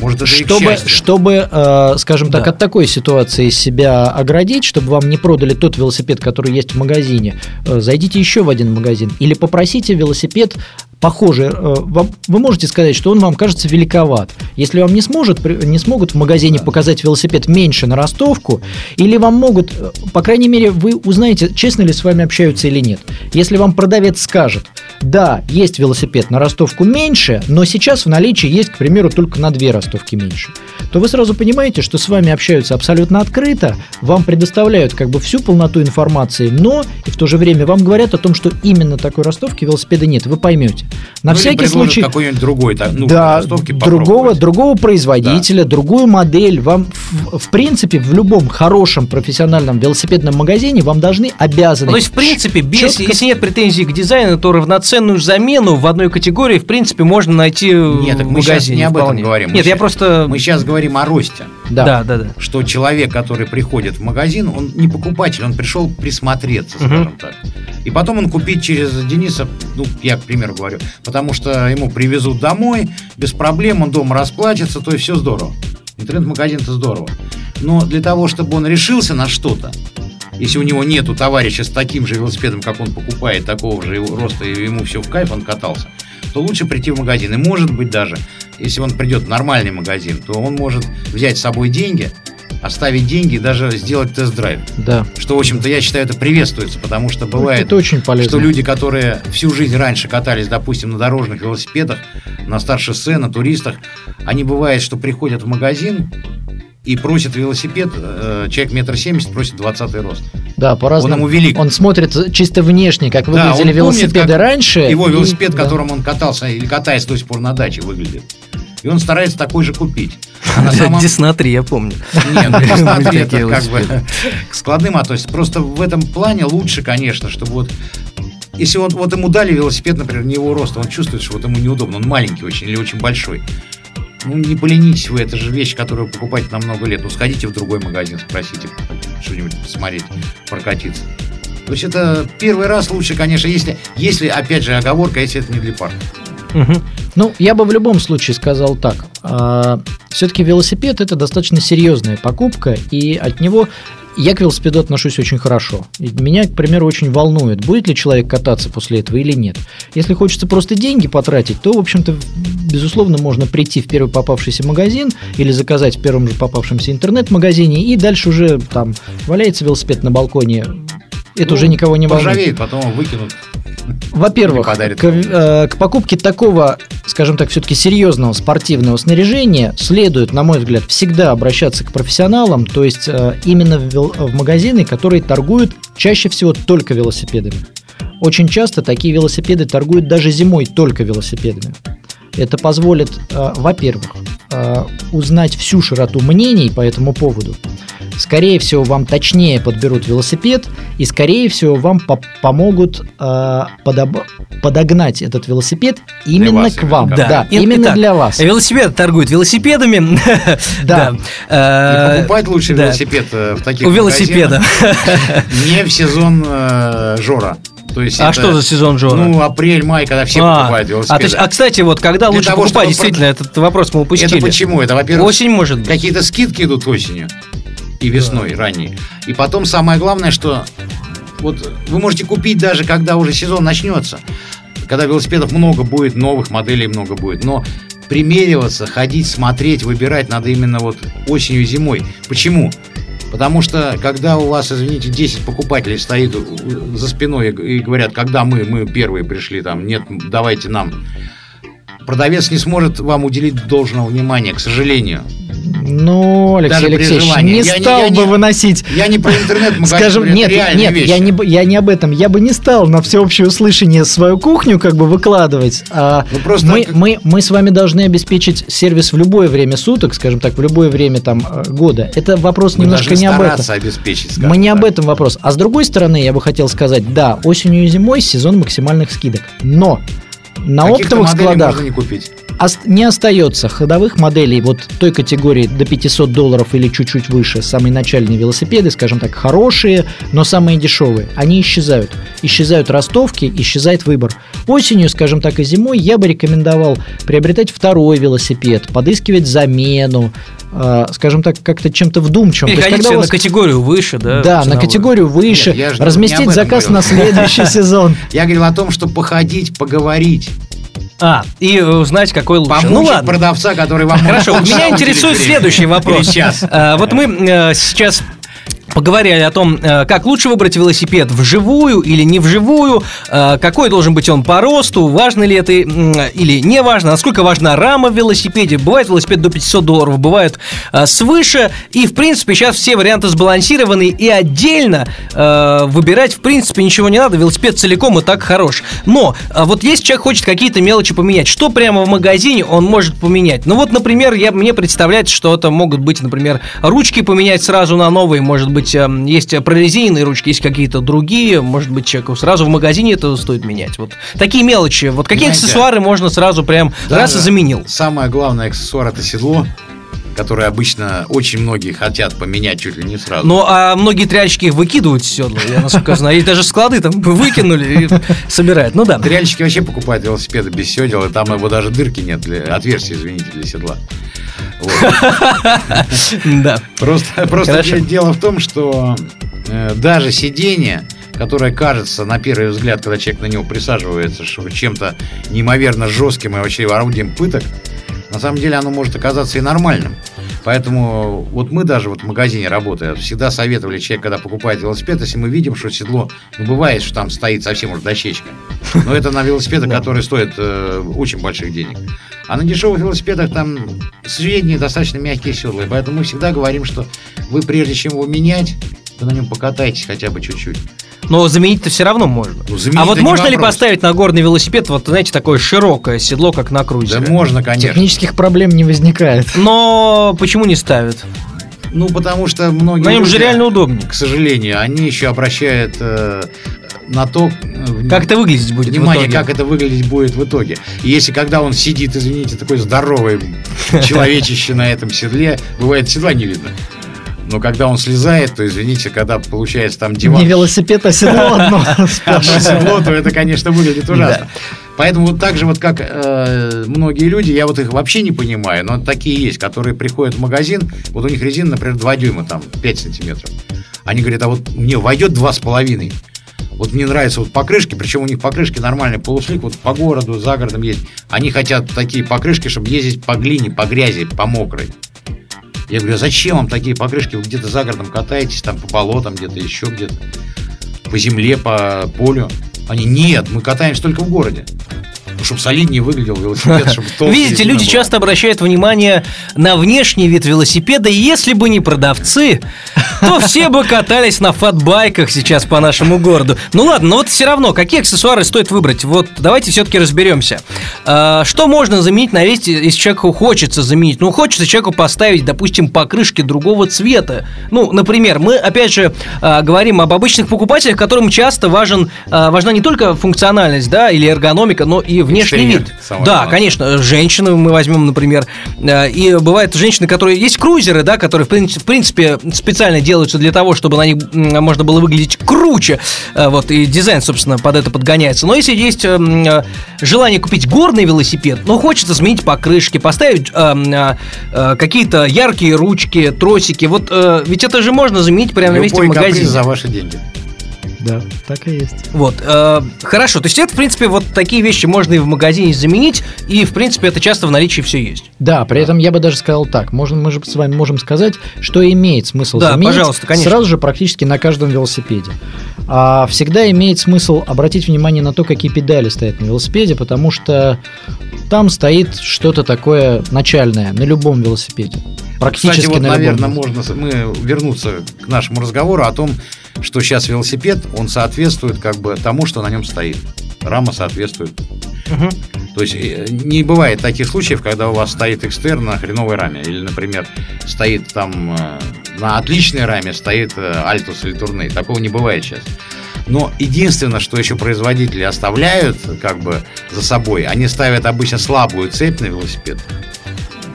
Может, это чтобы, чтобы э, скажем так, Да. от такой ситуации себя оградить, чтобы вам не продали тот велосипед, который есть в магазине, э, зайдите еще в один магазин или попросите велосипед похожий. э, вам- вы можете сказать, что он вам кажется великоват. Если вам не, сможет, не смогут в магазине показать велосипед меньше на ростовку, или вам могут, э, по крайней мере, вы узнаете, честно ли с вами общаются или нет. Если вам продавец скажет, да, есть велосипед на ростовку меньше, но сейчас в наличии есть, к примеру, только на две ростовки меньше, то вы сразу понимаете, что с вами общаются абсолютно открыто, вам предоставляют как бы всю полноту информации, но и в то же время вам говорят о том, что именно такой ростовки велосипеда нет, вы поймете. На Ну, всякий случай... какой-нибудь другой, так, ну, да, ростовки другого, другого производителя, другую модель. Вам, в, в принципе, в любом хорошем профессиональном велосипедном магазине вам должны обязаны. Ну, то есть, в принципе, без, Чётко- если нет претензий к дизайну, то равноценную замену в одной категории, в принципе, можно найти Нет, так в мы сейчас не об этом вполне. говорим. Мы Нет, я щас- просто... Мы сейчас говорим о росте. да. Да, да, да. Что человек, который приходит в магазин, он не покупатель, он пришел присмотреться, скажем так. И потом он купить через Дениса, ну, я к примеру говорю, потому что ему привезут домой, без проблем, он дома расплачется, то есть все здорово. Интернет-магазин это здорово. Но для того, чтобы он решился на что-то, если у него нету товарища с таким же велосипедом, как он покупает, такого же его роста, и ему все в кайф, он катался, то лучше прийти в магазин. И может быть даже, если он придет в нормальный магазин, то он может взять с собой деньги, оставить деньги и даже сделать тест-драйв. Да. Что, в общем-то, я считаю, это приветствуется, потому что бывает, Это очень полезно. что люди, которые всю жизнь раньше катались, допустим, на дорожных велосипедах, на старшоссе, на туристах, они бывает, что приходят в магазин и просят велосипед, э, человек метр семьдесят просит 20 рост. Да, по-разному. Он ему велик. Он смотрит чисто внешне, как Да, выглядели он помнит, велосипеды как раньше. Его и- велосипед, да. которым он катался или катается до сих пор на даче, выглядит. И он старается такой же купить. А на <laughs> самом- Десна 3, я помню. Нет, ну, просто <laughs> Были это такие как бы <laughs> к складным относится. Просто в этом плане лучше, конечно, чтобы вот если он, вот ему дали велосипед, например, не его роста, он чувствует, что вот ему неудобно, он маленький очень или очень большой. Ну, не поленитесь вы, это же вещь, которую вы покупаете на много лет. Ну, сходите в другой магазин, спросите что-нибудь посмотреть, прокатиться. То есть это первый раз лучше, конечно, если, если опять же, оговорка, если это не для парка. Мгм. Ну, я бы в любом случае сказал так. все-таки велосипед это достаточно серьезная покупка, и от него я к велосипеду отношусь очень хорошо. И меня, к примеру, очень волнует, будет ли человек кататься после этого или нет. Если хочется просто деньги потратить, то, в общем-то, безусловно, можно прийти в первый попавшийся магазин или заказать в первом же попавшемся интернет-магазине, и дальше уже там валяется велосипед на балконе. Это Ну, уже никого не волнует. Поржавеет, потом выкинут. Во-первых, к, э, к покупке такого, скажем так, все-таки серьезного спортивного снаряжения следует, на мой взгляд, всегда обращаться к профессионалам, то есть э, именно в, в магазины, которые торгуют чаще всего только велосипедами. Очень часто такие велосипеды торгуют даже зимой только велосипедами. Это позволит, э, во-первых, э, узнать всю широту мнений по этому поводу. Скорее всего, вам точнее подберут велосипед, и скорее всего, вам по- помогут э, подоб- подогнать этот велосипед именно вас, к вам. Да, вам. И- именно итак, для вас. Велосипед торгует велосипедами. <laughs> Да. И Э, покупать лучше да. велосипед в таких У велосипеда. не в сезон э, жора. То есть А это, что за сезон Жора? Ну, апрель, май, когда все А, покупают велосипеды. а, есть, а, кстати, вот когда Для лучше того, покупать, действительно, этот вопрос мы упустили. Это почему? Это, во-первых, Осень, может быть. какие-то скидки идут осенью и весной ранние. И потом самое главное, что вот вы можете купить даже, когда уже сезон начнется, когда велосипедов много будет, новых моделей много будет, но примериваться, ходить, смотреть, выбирать надо именно вот осенью и зимой. Почему? Потому что, когда у вас, извините, 10 покупателей стоит за спиной и говорят, когда мы, мы первые пришли, там, нет, давайте нам. Продавец не сможет вам уделить должного внимания, к сожалению. Ну, Алексей Даже Алексеевич, не Я не- стал я бы не- выносить Я не про <laughs> интернет-магазин, Скажем, нет, нет, вещи. я не, я не об этом. Я бы не стал на всеобщее услышание свою кухню как бы выкладывать. А Ну, просто мы, как- мы, мы с вами должны обеспечить сервис в любое время суток, скажем так, в любое время там э, года. Это вопрос Мы немножко не об этом. обеспечить, Мы не об этом вопрос. А с другой стороны, я бы хотел сказать, да, осенью и зимой сезон максимальных скидок. Но на Каких-то оптовых складах можно не купить. Ост- не остается ходовых моделей вот той категории до 500 долларов или чуть-чуть выше, самые начальные велосипеды, скажем так, хорошие, но самые дешевые, они исчезают. Исчезают ростовки, исчезает выбор. Осенью, скажем так, и зимой я бы рекомендовал приобретать второй велосипед, подыскивать замену, э, скажем так, как-то чем-то вдумчивым. У на вас- категорию выше, да? да, на категорию выше, Нет, разместить заказ говорил. на следующий <laughs> сезон. Я говорил о том, что походить, поговорить, А, и узнать, какой лучше. помучить Ну ладно. продавца, который вам Хорошо, меня интересует следующий вопрос. Или час. А, Вот мы э, сейчас поговорили о том, э, как лучше выбрать велосипед вживую или не вживую, э, какой должен быть он по росту, важно ли это или не важно, насколько важна рама в велосипеде. Бывает велосипед до 500 долларов, бывает э, свыше. И, в принципе, сейчас все варианты сбалансированы и отдельно выбирать, в принципе, ничего не надо. Велосипед целиком и так хорош. Но вот если человек хочет какие-то мелочи поменять, что прямо в магазине он может поменять? Ну вот, например, я, мне представляется, что это могут быть, например, ручки поменять сразу на новые, может быть, эм, есть прорезиненные ручки, есть какие-то другие, может быть, человеку сразу в магазине это стоит менять. Вот такие мелочи. Вот какие Понимаете, аксессуары можно сразу прям раз и заменил? Самое главное аксессуар это седло которые обычно очень многие хотят поменять чуть ли не сразу. Ну, а многие тряльщики их выкидывают в седло, я насколько знаю. Есть даже склады там выкинули и собирают. Ну да. Тряльщики вообще покупают велосипеды без седел, и там его даже дырки нет, для, отверстия, извините, для седла. <laughs> Да. Просто, просто дело в том, что э, даже сиденье, которое кажется на первый взгляд, когда человек на него присаживается, что чем-то неимоверно жестким и вообще орудием пыток, на самом деле оно может оказаться и нормальным. Поэтому вот мы даже вот в магазине работая, всегда советовали человек, когда покупает велосипед, если мы видим, что седло, ну бывает, что там стоит совсем уже дощечка, но это на велосипедах, которые стоят э, очень больших денег. А на дешевых велосипедах там средние, достаточно мягкие седла, и поэтому мы всегда говорим, что вы прежде чем его менять, вы на нем покатайтесь хотя бы чуть-чуть. Но заменить-то все равно можно. Ну, а вот можно ли поставить на горный велосипед, вот, знаете, такое широкое седло, как на крузере? Да можно, конечно. Технических проблем не возникает. Но почему не ставят? Ну, потому что многие... На нем же реально удобнее. К сожалению, они еще обращают э, на то... Э, как это выглядеть будет Внимание, как это выглядеть будет в итоге. И если когда он сидит, извините, такой здоровый <laughs> человечище на этом седле, бывает, седла не видно. Но когда он слезает, то, извините, когда получается там диван... Не велосипед, а седло <laughs> одно. Седло, то это, конечно, выглядит ужасно. Поэтому вот так же, вот как э, многие люди, я вот их вообще не понимаю, но такие есть, которые приходят в магазин, вот у них резина, например, 2 дюйма, там, 5 сантиметров. Они говорят, а вот мне войдет 2,5. Вот мне нравятся вот покрышки, причем у них покрышки нормальные, полуслик, вот по городу, за городом есть. Они хотят такие покрышки, чтобы ездить по глине, по грязи, по мокрой. Я говорю, а зачем вам такие покрышки? Вы где-то за городом катаетесь, там по болотам, где-то еще где-то, по земле, по полю. Они, нет, мы катаемся только в городе чтобы солиднее выглядел велосипед, чтобы Видите, люди часто обращают внимание на внешний вид велосипеда, и если бы не продавцы, то все бы катались на фатбайках сейчас по нашему городу. Ну ладно, но вот все равно, какие аксессуары стоит выбрать? Вот давайте все-таки разберемся. А, что можно заменить на весь, если человеку хочется заменить? Ну, хочется человеку поставить, допустим, покрышки другого цвета. Ну, например, мы, опять же, а, говорим об обычных покупателях, которым часто важен, а, важна не только функциональность, да, или эргономика, но и внешний вид. Да, главное. конечно, женщины мы возьмем, например, э, и бывают женщины, которые есть крузеры, да, которые в принципе специально делаются для того, чтобы на них можно было выглядеть круче, э, вот и дизайн, собственно, под это подгоняется. Но если есть э, желание купить горный велосипед, но хочется сменить покрышки, поставить какие-то яркие ручки, тросики, вот ведь это же можно заменить прямо на месте в магазине. за ваши деньги. Да, так и есть. Вот, э, хорошо, то есть это, в принципе, вот такие вещи можно и в магазине заменить, и, в принципе, это часто в наличии все есть. Да, при этом я бы даже сказал так, можно, мы же с вами можем сказать, что имеет смысл да, заменить пожалуйста, конечно. сразу же практически на каждом велосипеде. А всегда имеет смысл обратить внимание на то, какие педали стоят на велосипеде, потому что там стоит что-то такое начальное на любом велосипеде. Практически Кстати, вот, на наверное, можно мы вернуться к нашему разговору о том, что сейчас велосипед, он соответствует как бы тому, что на нем стоит. Рама соответствует. Угу. То есть э, не бывает таких случаев, когда у вас стоит экстерн на хреновой раме. Или, например, стоит там э, на отличной раме стоит Альтус или Турней. Такого не бывает сейчас. Но единственное, что еще производители оставляют как бы за собой, они ставят обычно слабую цепь на велосипед.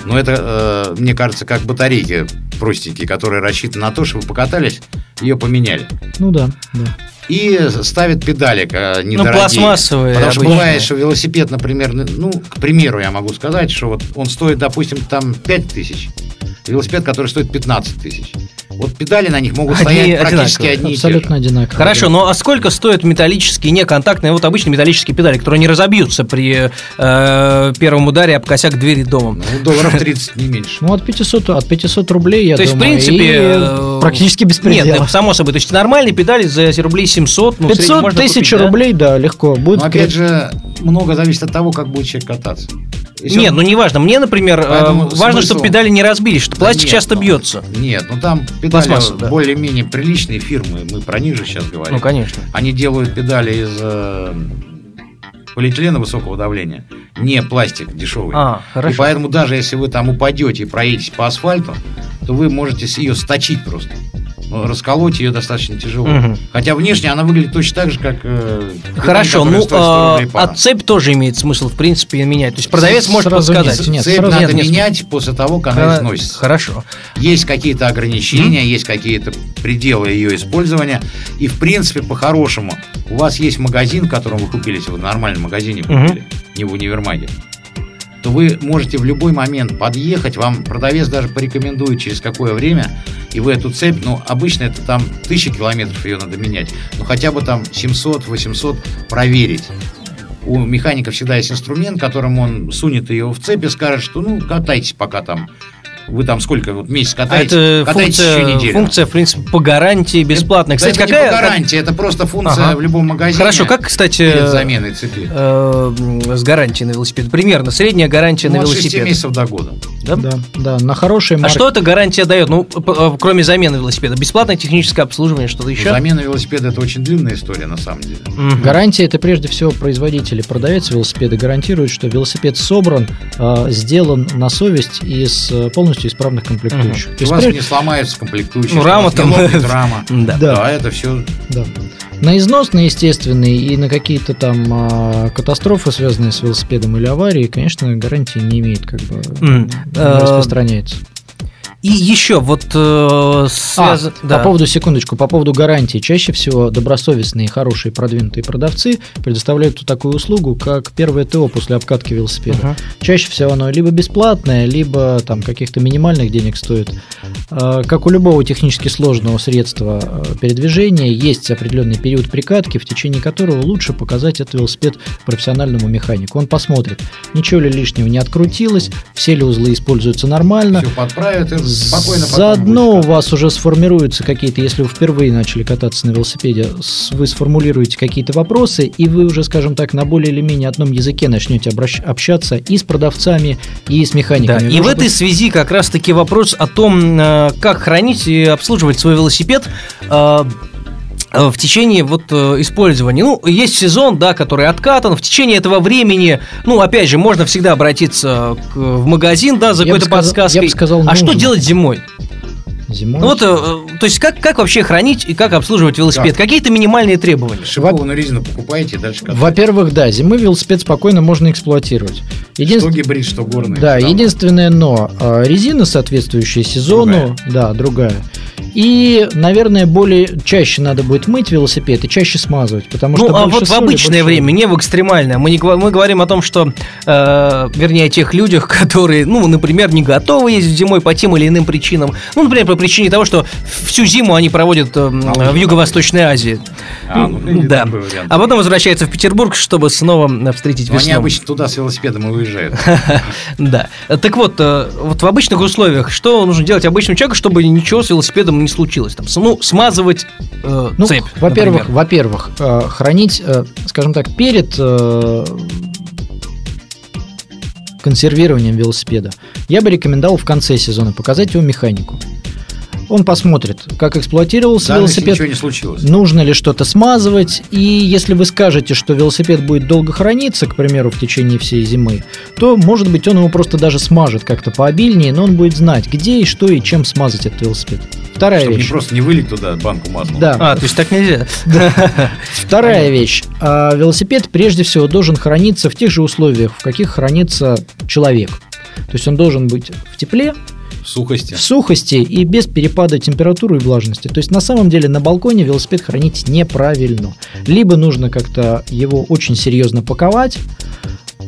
Но это, э, мне кажется, как батарейки простенькие, которые рассчитаны на то, что вы покатались, ее поменяли. Ну да, да. И ставят педалик э, недорогие. Ну, пластмассовые Потому что бывает, что велосипед, например, ну, к примеру, я могу сказать, что вот он стоит, допустим, там 5 тысяч. Велосипед, который стоит 15 тысяч. Вот педали на них могут Одни стоять практически одинаковые. одни и те Абсолютно же. одинаково. Хорошо, да. ну а сколько стоят металлические, неконтактные, вот обычные металлические педали, которые не разобьются при э, первом ударе об косяк двери дома? Ну, долларов 30 не меньше. Ну, от 500, от 500 рублей, я то есть, в думаю, принципе... и э, практически без Нет, предела. само собой. То есть, нормальные педали за рублей 700, ну, в среднем 500 можно тысяч рублей, да, легко. Будет Но опять же, много зависит от того, как будет человек кататься. Если Нет, он- ну не важно. Мне, например, э, Поэтому важно, смысл- чтобы педали не разбились, что Да пластик нет, часто ну, бьется. Нет, ну там педали да. более-менее приличные фирмы, мы про них же сейчас говорим. Ну, конечно. Они делают педали из э, полиэтилена высокого давления, не пластик дешевый. А, хорошо. И поэтому даже если вы там упадете и проедете по асфальту, то вы можете ее сточить просто. Расколоть ее достаточно тяжело. Мгм. Хотя внешне она выглядит точно так же, как э, Хорошо, ну, стоит 100 рублей а, а цепь тоже имеет смысл, в принципе, менять. То есть продавец Цепь может подсказать. нет, Цепь сразу надо нет, нет. менять после того, как она износится. Хорошо. Есть какие-то ограничения, есть какие-то пределы ее использования. И, в принципе, по-хорошему, у вас есть магазин, в котором вы купили, если вы в нормальном магазине купили, не в универмаге, то вы можете в любой момент подъехать, вам продавец даже порекомендует, через какое время, и вы эту цепь, ну, обычно это там тысячи километров ее надо менять, но хотя бы там 700-800 проверить. У механика всегда есть инструмент, которым он сунет ее в цепь и скажет, что ну катайтесь пока там. Вы там сколько, вот месяц А катаетесь, это катайтесь функция, еще неделю. функция, в принципе, по гарантии бесплатная. Это- Кстати, это какая... не по гарантии, это просто функция Ага. в любом магазине. Хорошо, как, кстати, перед заменой цепи. э, с гарантией на велосипед? Примерно, средняя гарантия Ну, на от 6 велосипед. месяцев до года. Да? Да, да, на хорошие А марки. что эта гарантия дает? Ну, э, кроме замены велосипеда. Бесплатное техническое обслуживание, что-то еще? Замена велосипеда это очень длинная история на самом деле. Мгм. Гарантия это прежде всего производитель и продавец велосипеда гарантирует, что велосипед собран, э, сделан на совесть из э, полностью исправных комплектующих. То У вас прежде- не сломается комплектующая, Ну, рама там- рама. Да. Да. Это все да. На износ, на естественный и на какие-то там а, катастрофы, связанные с велосипедом или аварии, конечно, гарантии не имеет, как бы не э, распространяется. И еще вот э, связ- А, да. По поводу, секундочку, по поводу гарантии. Чаще всего добросовестные, хорошие, продвинутые продавцы предоставляют такую услугу, как первое ТО после обкатки велосипеда. Мгм. Чаще всего оно либо бесплатное, либо там каких-то минимальных денег стоит. А, Как у любого технически сложного средства а, передвижения, есть определенный период прикатки, в течение которого лучше показать этот велосипед профессиональному механику. Он посмотрит, ничего ли лишнего не открутилось, все ли узлы используются нормально. все подправит и спокойно потом Заодно у вас уже сформируются какие-то, если вы впервые начали кататься на велосипеде, вы сформулируете какие-то вопросы, и вы уже, скажем так, на более или менее одном языке начнете обращ- общаться и с продавцами, и с Да, механиками. и Вы в уже этой связи как раз-таки вопрос о том, э, как хранить и обслуживать свой велосипед э, в течение вот э, использования. Ну, есть сезон, да, который откатан. В течение этого времени, ну, опять же, можно всегда обратиться к- в магазин, да, за какой-то подсказкой. я бы сказал, а что нужно. делать зимой? Зимой. Ну, вот, э, то есть, как, как вообще хранить и как обслуживать велосипед? Как? Какие-то минимальные требования. Шипованную резину покупаете и дальше катаете. Во-первых, да, зимой велосипед спокойно можно эксплуатировать. Что Единственное, гибрид, что горный. Да, Там единственное но, а, резина, соответствующая сезону, да, другая. И, наверное, более чаще надо будет мыть велосипед и чаще смазывать, потому что Ну, а вот в обычное больше- время, не в экстремальное. Мы, не, мы говорим о том, что, э, вернее, о тех людях, <laughs> которые, ну, например, не готовы ездить зимой по тем или иным причинам. Ну, например, по причине того, что всю зиму они проводят э, м, лыжах. в Юго-Восточной Азии. А, ну, да. А потом возвращаются в Петербург, чтобы снова э, встретить Но они весну. обычно туда с велосипедом и уезжают. <laughs> Да. Так вот, э, вот в обычных условиях, что нужно делать обычному человеку, чтобы ничего с велосипедом не случилось? Там, ну, смазывать э, Ну, цепь. во-первых, во-первых, хранить, скажем так, перед консервированием велосипеда, я бы рекомендовал в конце сезона показать его механику. Он посмотрит, как эксплуатировался если велосипед, ничего не случилось. нужно ли что-то смазывать, и если вы скажете, что велосипед будет долго храниться, к примеру, в течение всей зимы, то, может быть, он его просто даже смажет как-то пообильнее, но он будет знать, где и что и чем смазать этот велосипед. Вторая Чтобы не вещь. просто не вылить туда банку масла. Да, А, то есть так нельзя. <laughs> Вторая вещь. А, велосипед прежде всего должен храниться в тех же условиях, в каких хранится человек. То есть он должен быть в тепле, В сухости. в сухости и без перепада температуры и влажности. То есть на самом деле на балконе велосипед хранить неправильно. Либо нужно как-то его очень серьезно паковать,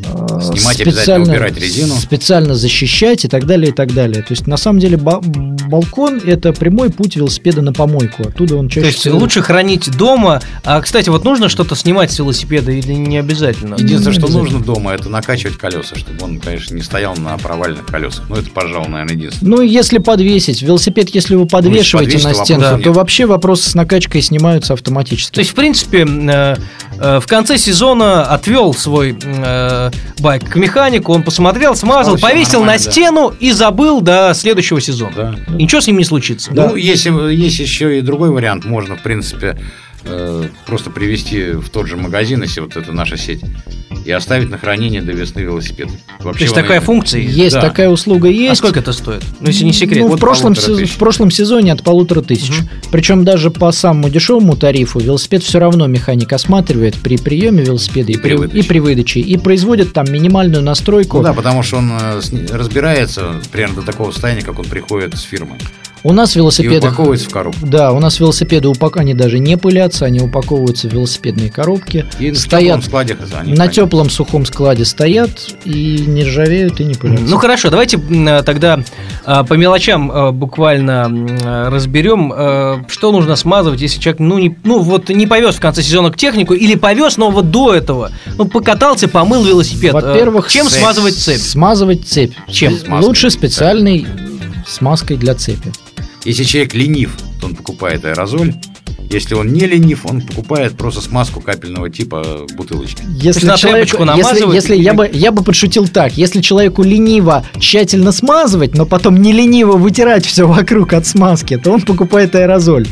Снимать обязательно, убирать резину. специально защищать и так далее, и так далее. То есть, на самом деле, ба- балкон – это прямой путь велосипеда на помойку. Оттуда он То чаще есть всего... лучше хранить дома. А, кстати, вот нужно что-то снимать с велосипеда или не обязательно? Единственное, что обязательно. нужно дома, это накачивать колеса, чтобы он, конечно, не стоял на провальных колесах. Ну, это, пожалуй, наверное, единственное. Ну, если подвесить, велосипед, если вы подвешиваете подвесить, на то стенку, вопросов то нет. вообще вопросы с накачкой снимаются автоматически. То есть, в принципе, э, э, в конце сезона отвел свой э, байк к механику, он посмотрел, смазал, всё повесил на нормально, да. стену и забыл до следующего сезона. Да. И Ничего с ним не случится. Да. Ну, если, есть еще и другой вариант. Можно, в принципе, э, просто привезти в тот же магазин, если вот это наша сеть, и оставить на хранение до весны велосипед. Вообще То есть такая и- функция есть. Есть да. такая услуга, есть. А сколько это стоит? Ну, если не секрет. Ну, в, От прошлом полутора сез- тысяч. в прошлом сезоне от полутора тысяч. Причем даже по самому дешевому тарифу велосипед все равно механик осматривает при приеме велосипеда и, И при выдаче. и при выдаче. И производит там минимальную настройку. Ну да, потому что он э, разбирается примерно до такого состояния, как он приходит с фирмы. У нас И велосипеды... упаковывается в коробку. Да, у нас велосипеды упак... они даже не пылятся, они упаковываются в велосипедные коробки, И стоят теплом складе они на теплом сухом складе стоят и не ржавеют и не пылятся. Ну хорошо, давайте э, тогда э, по мелочам э, буквально разберем, что нужно смазывать, если человек, ну, не, ну вот не повез в конце сезона к технику, или повез, но вот до этого, ну покатался, помыл велосипед. Во-первых, чем цепь. смазывать цепь? Смазывать цепь. Чем? Смазкой Лучше специальной смазкой для цепи. Если человек ленив, то он покупает аэрозоль. Если он не ленив, он покупает просто смазку капельного типа бутылочки. Если на человеку, если, если или- я бы я бы подшутил так, если человеку лениво тщательно смазывать, но потом не лениво вытирать все вокруг от смазки, то он покупает аэрозоль.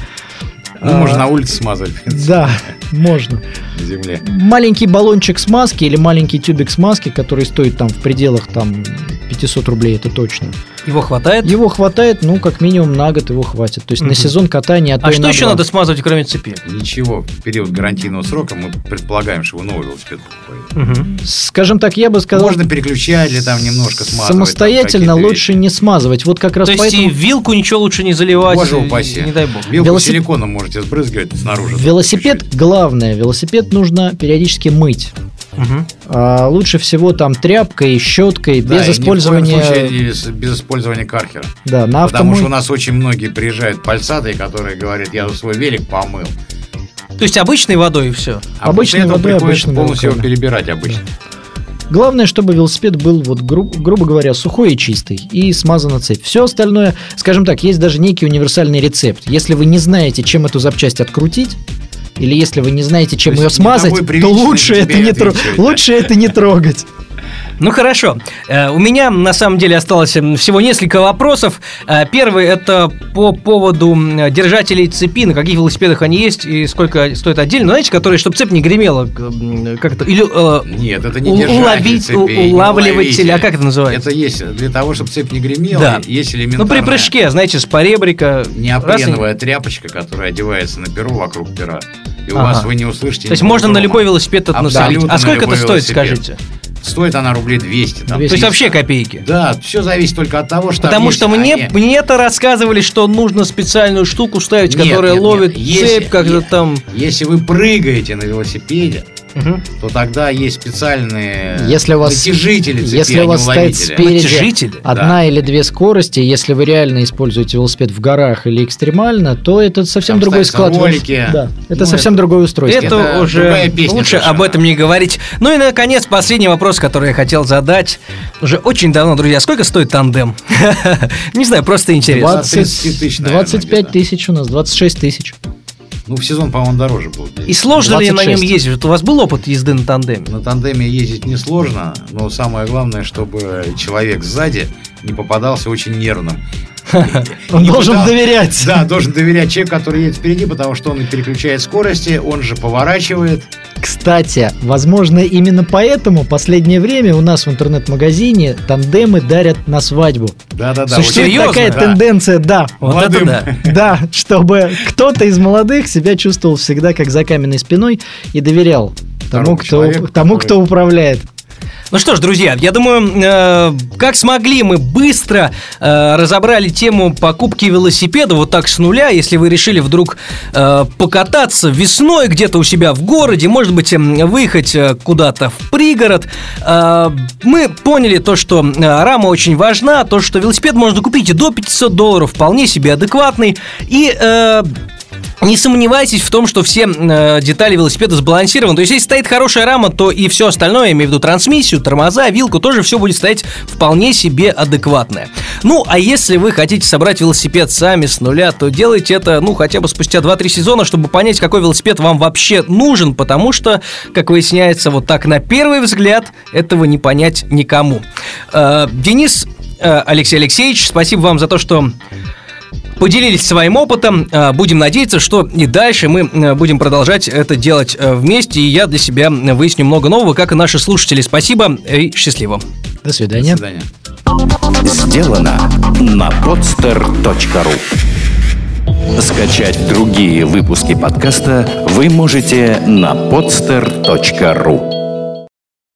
Ну, А, можно на улице принципе, Да, можно. на земле. Маленький баллончик смазки или маленький тюбик смазки, который стоит там в пределах там 500 рублей, это точно. Его хватает? Его хватает, ну, как минимум на год его хватит. То есть Мгм. на сезон катания, а А что на еще два. надо смазывать, кроме цепи? Ничего, в период гарантийного срока мы предполагаем, что вы новый велосипед покупаете. Мгм. Скажем так, я бы сказал, Можно переключатели там немножко смазывать. там самостоятельно какие-то лучше не смазывать. Вот как раз То есть поэтому... и вилку ничего лучше не заливать, Боже упаси. не дай бог. Вилку Велосип- силиконом можете сбрызгивать снаружи. Велосипед главное, велосипед нужно периодически мыть. А, лучше всего там тряпкой, щеткой, Да, без и ни в коем использования. случае с- без использования кархера. Да, на Потому что у нас очень многие приезжают пальцатые, которые говорят, я свой велик помыл. То есть обычной водой и все. А Обычной водой, обычными полностью его перебирать обычно. Главное, чтобы велосипед был, вот, гру- грубо говоря, сухой и чистый, и смазана цепь. Все остальное, скажем так, есть даже некий универсальный рецепт. Если вы не знаете, чем эту запчасть открутить, или если вы не знаете, чем То ее смазать, то лучше это, не да? лучше это не трогать. Ну хорошо. Э, У меня на самом деле осталось всего несколько вопросов. Э, Первый это по поводу держателей цепи, на каких велосипедах они есть и сколько стоит отдельно. Знаете, которые, чтобы цепь не гремела, как это, или э, Нет, это не уловить- не улавливатель, а как это называется? Это есть для того, чтобы цепь не гремела, Да. есть ну элементарная при прыжке, знаете, с поребрика. неопреновая тряпочка, которая одевается на перо вокруг пера. И у Ага. вас вы не услышите То есть можно на грома. любой велосипед это насадить. А на сколько это стоит, велосипед. скажите? Стоит она рублей 200. Там, 200. То есть вообще копейки. Да, все зависит только от того, что Потому есть, что а мне, не- мне это рассказывали, что нужно специальную штуку ставить, Нет, которая нет, ловит нет. Если- цепь, как-то там. Если вы прыгаете на велосипеде, Мгм. то тогда есть специальные Если у вас- натяжители цепи, Если а у не вас стоит спереди Натяжители? одна или две скорости, если вы реально используете велосипед в горах или экстремально, то это совсем Там другой склад. ролики. Да, это Ну, совсем это- другое устройство. Это, Это уже песня лучше совершенно. об этом не говорить. Ну и, наконец, последний вопрос, который я хотел задать. Уже очень давно, друзья. Сколько стоит тандем? <laughs> Не знаю, просто интересно. 20 30 тысяч, наверное, 25 где-то. тысяч у нас, 26 тысяч. Ну, в сезон, по-моему, дороже был. И сложно ли на нем 26. ездить? Вот у вас был опыт езды на тандеме? На тандеме ездить несложно, но самое главное, чтобы человек сзади не попадался очень нервным. <laughs> Он должен доверять. Да, должен доверять человеку, который едет впереди, потому что он и переключает скорости, он же поворачивает. Кстати, возможно, именно поэтому последнее время у нас в интернет-магазине тандемы дарят на свадьбу. Да-да-да. Существует серьезно? такая Да. тенденция, да. Вот Молодым. это да. <laughs> Да, чтобы кто-то из молодых себя чувствовал всегда как за каменной спиной и доверял тому, кто, человеку, тому, который- кто управляет. Ну что ж, друзья, я думаю, э, как смогли, мы быстро э, разобрали тему покупки велосипеда вот так с нуля. Если вы решили вдруг э, покататься весной где-то у себя в городе, может быть, эм, выехать э, куда-то в пригород, э, мы поняли то, что э, рама очень важна, то, что велосипед можно купить и до 500 долларов, вполне себе адекватный. И э, не сомневайтесь в том, что все э, детали велосипеда сбалансированы. То есть, если стоит хорошая рама, то и все остальное, я имею в виду трансмиссию, тормоза, вилку, тоже все будет стоять вполне себе адекватное. Ну, а если вы хотите собрать велосипед сами с нуля, то делайте это, ну, хотя бы спустя 2-3 сезона, чтобы понять, какой велосипед вам вообще нужен, потому что, как выясняется, вот так на первый взгляд этого не понять никому. Э, Денис э, Алексей Алексеевич, спасибо вам за то, что поделились своим опытом. Э, будем надеяться, что и дальше мы э, будем продолжать это делать э, вместе. И я для себя выясню много нового, как и наши слушатели. Спасибо и счастливо. До свидания. До свидания. Сделано на podster.ru Скачать другие выпуски подкаста вы можете на podster.ru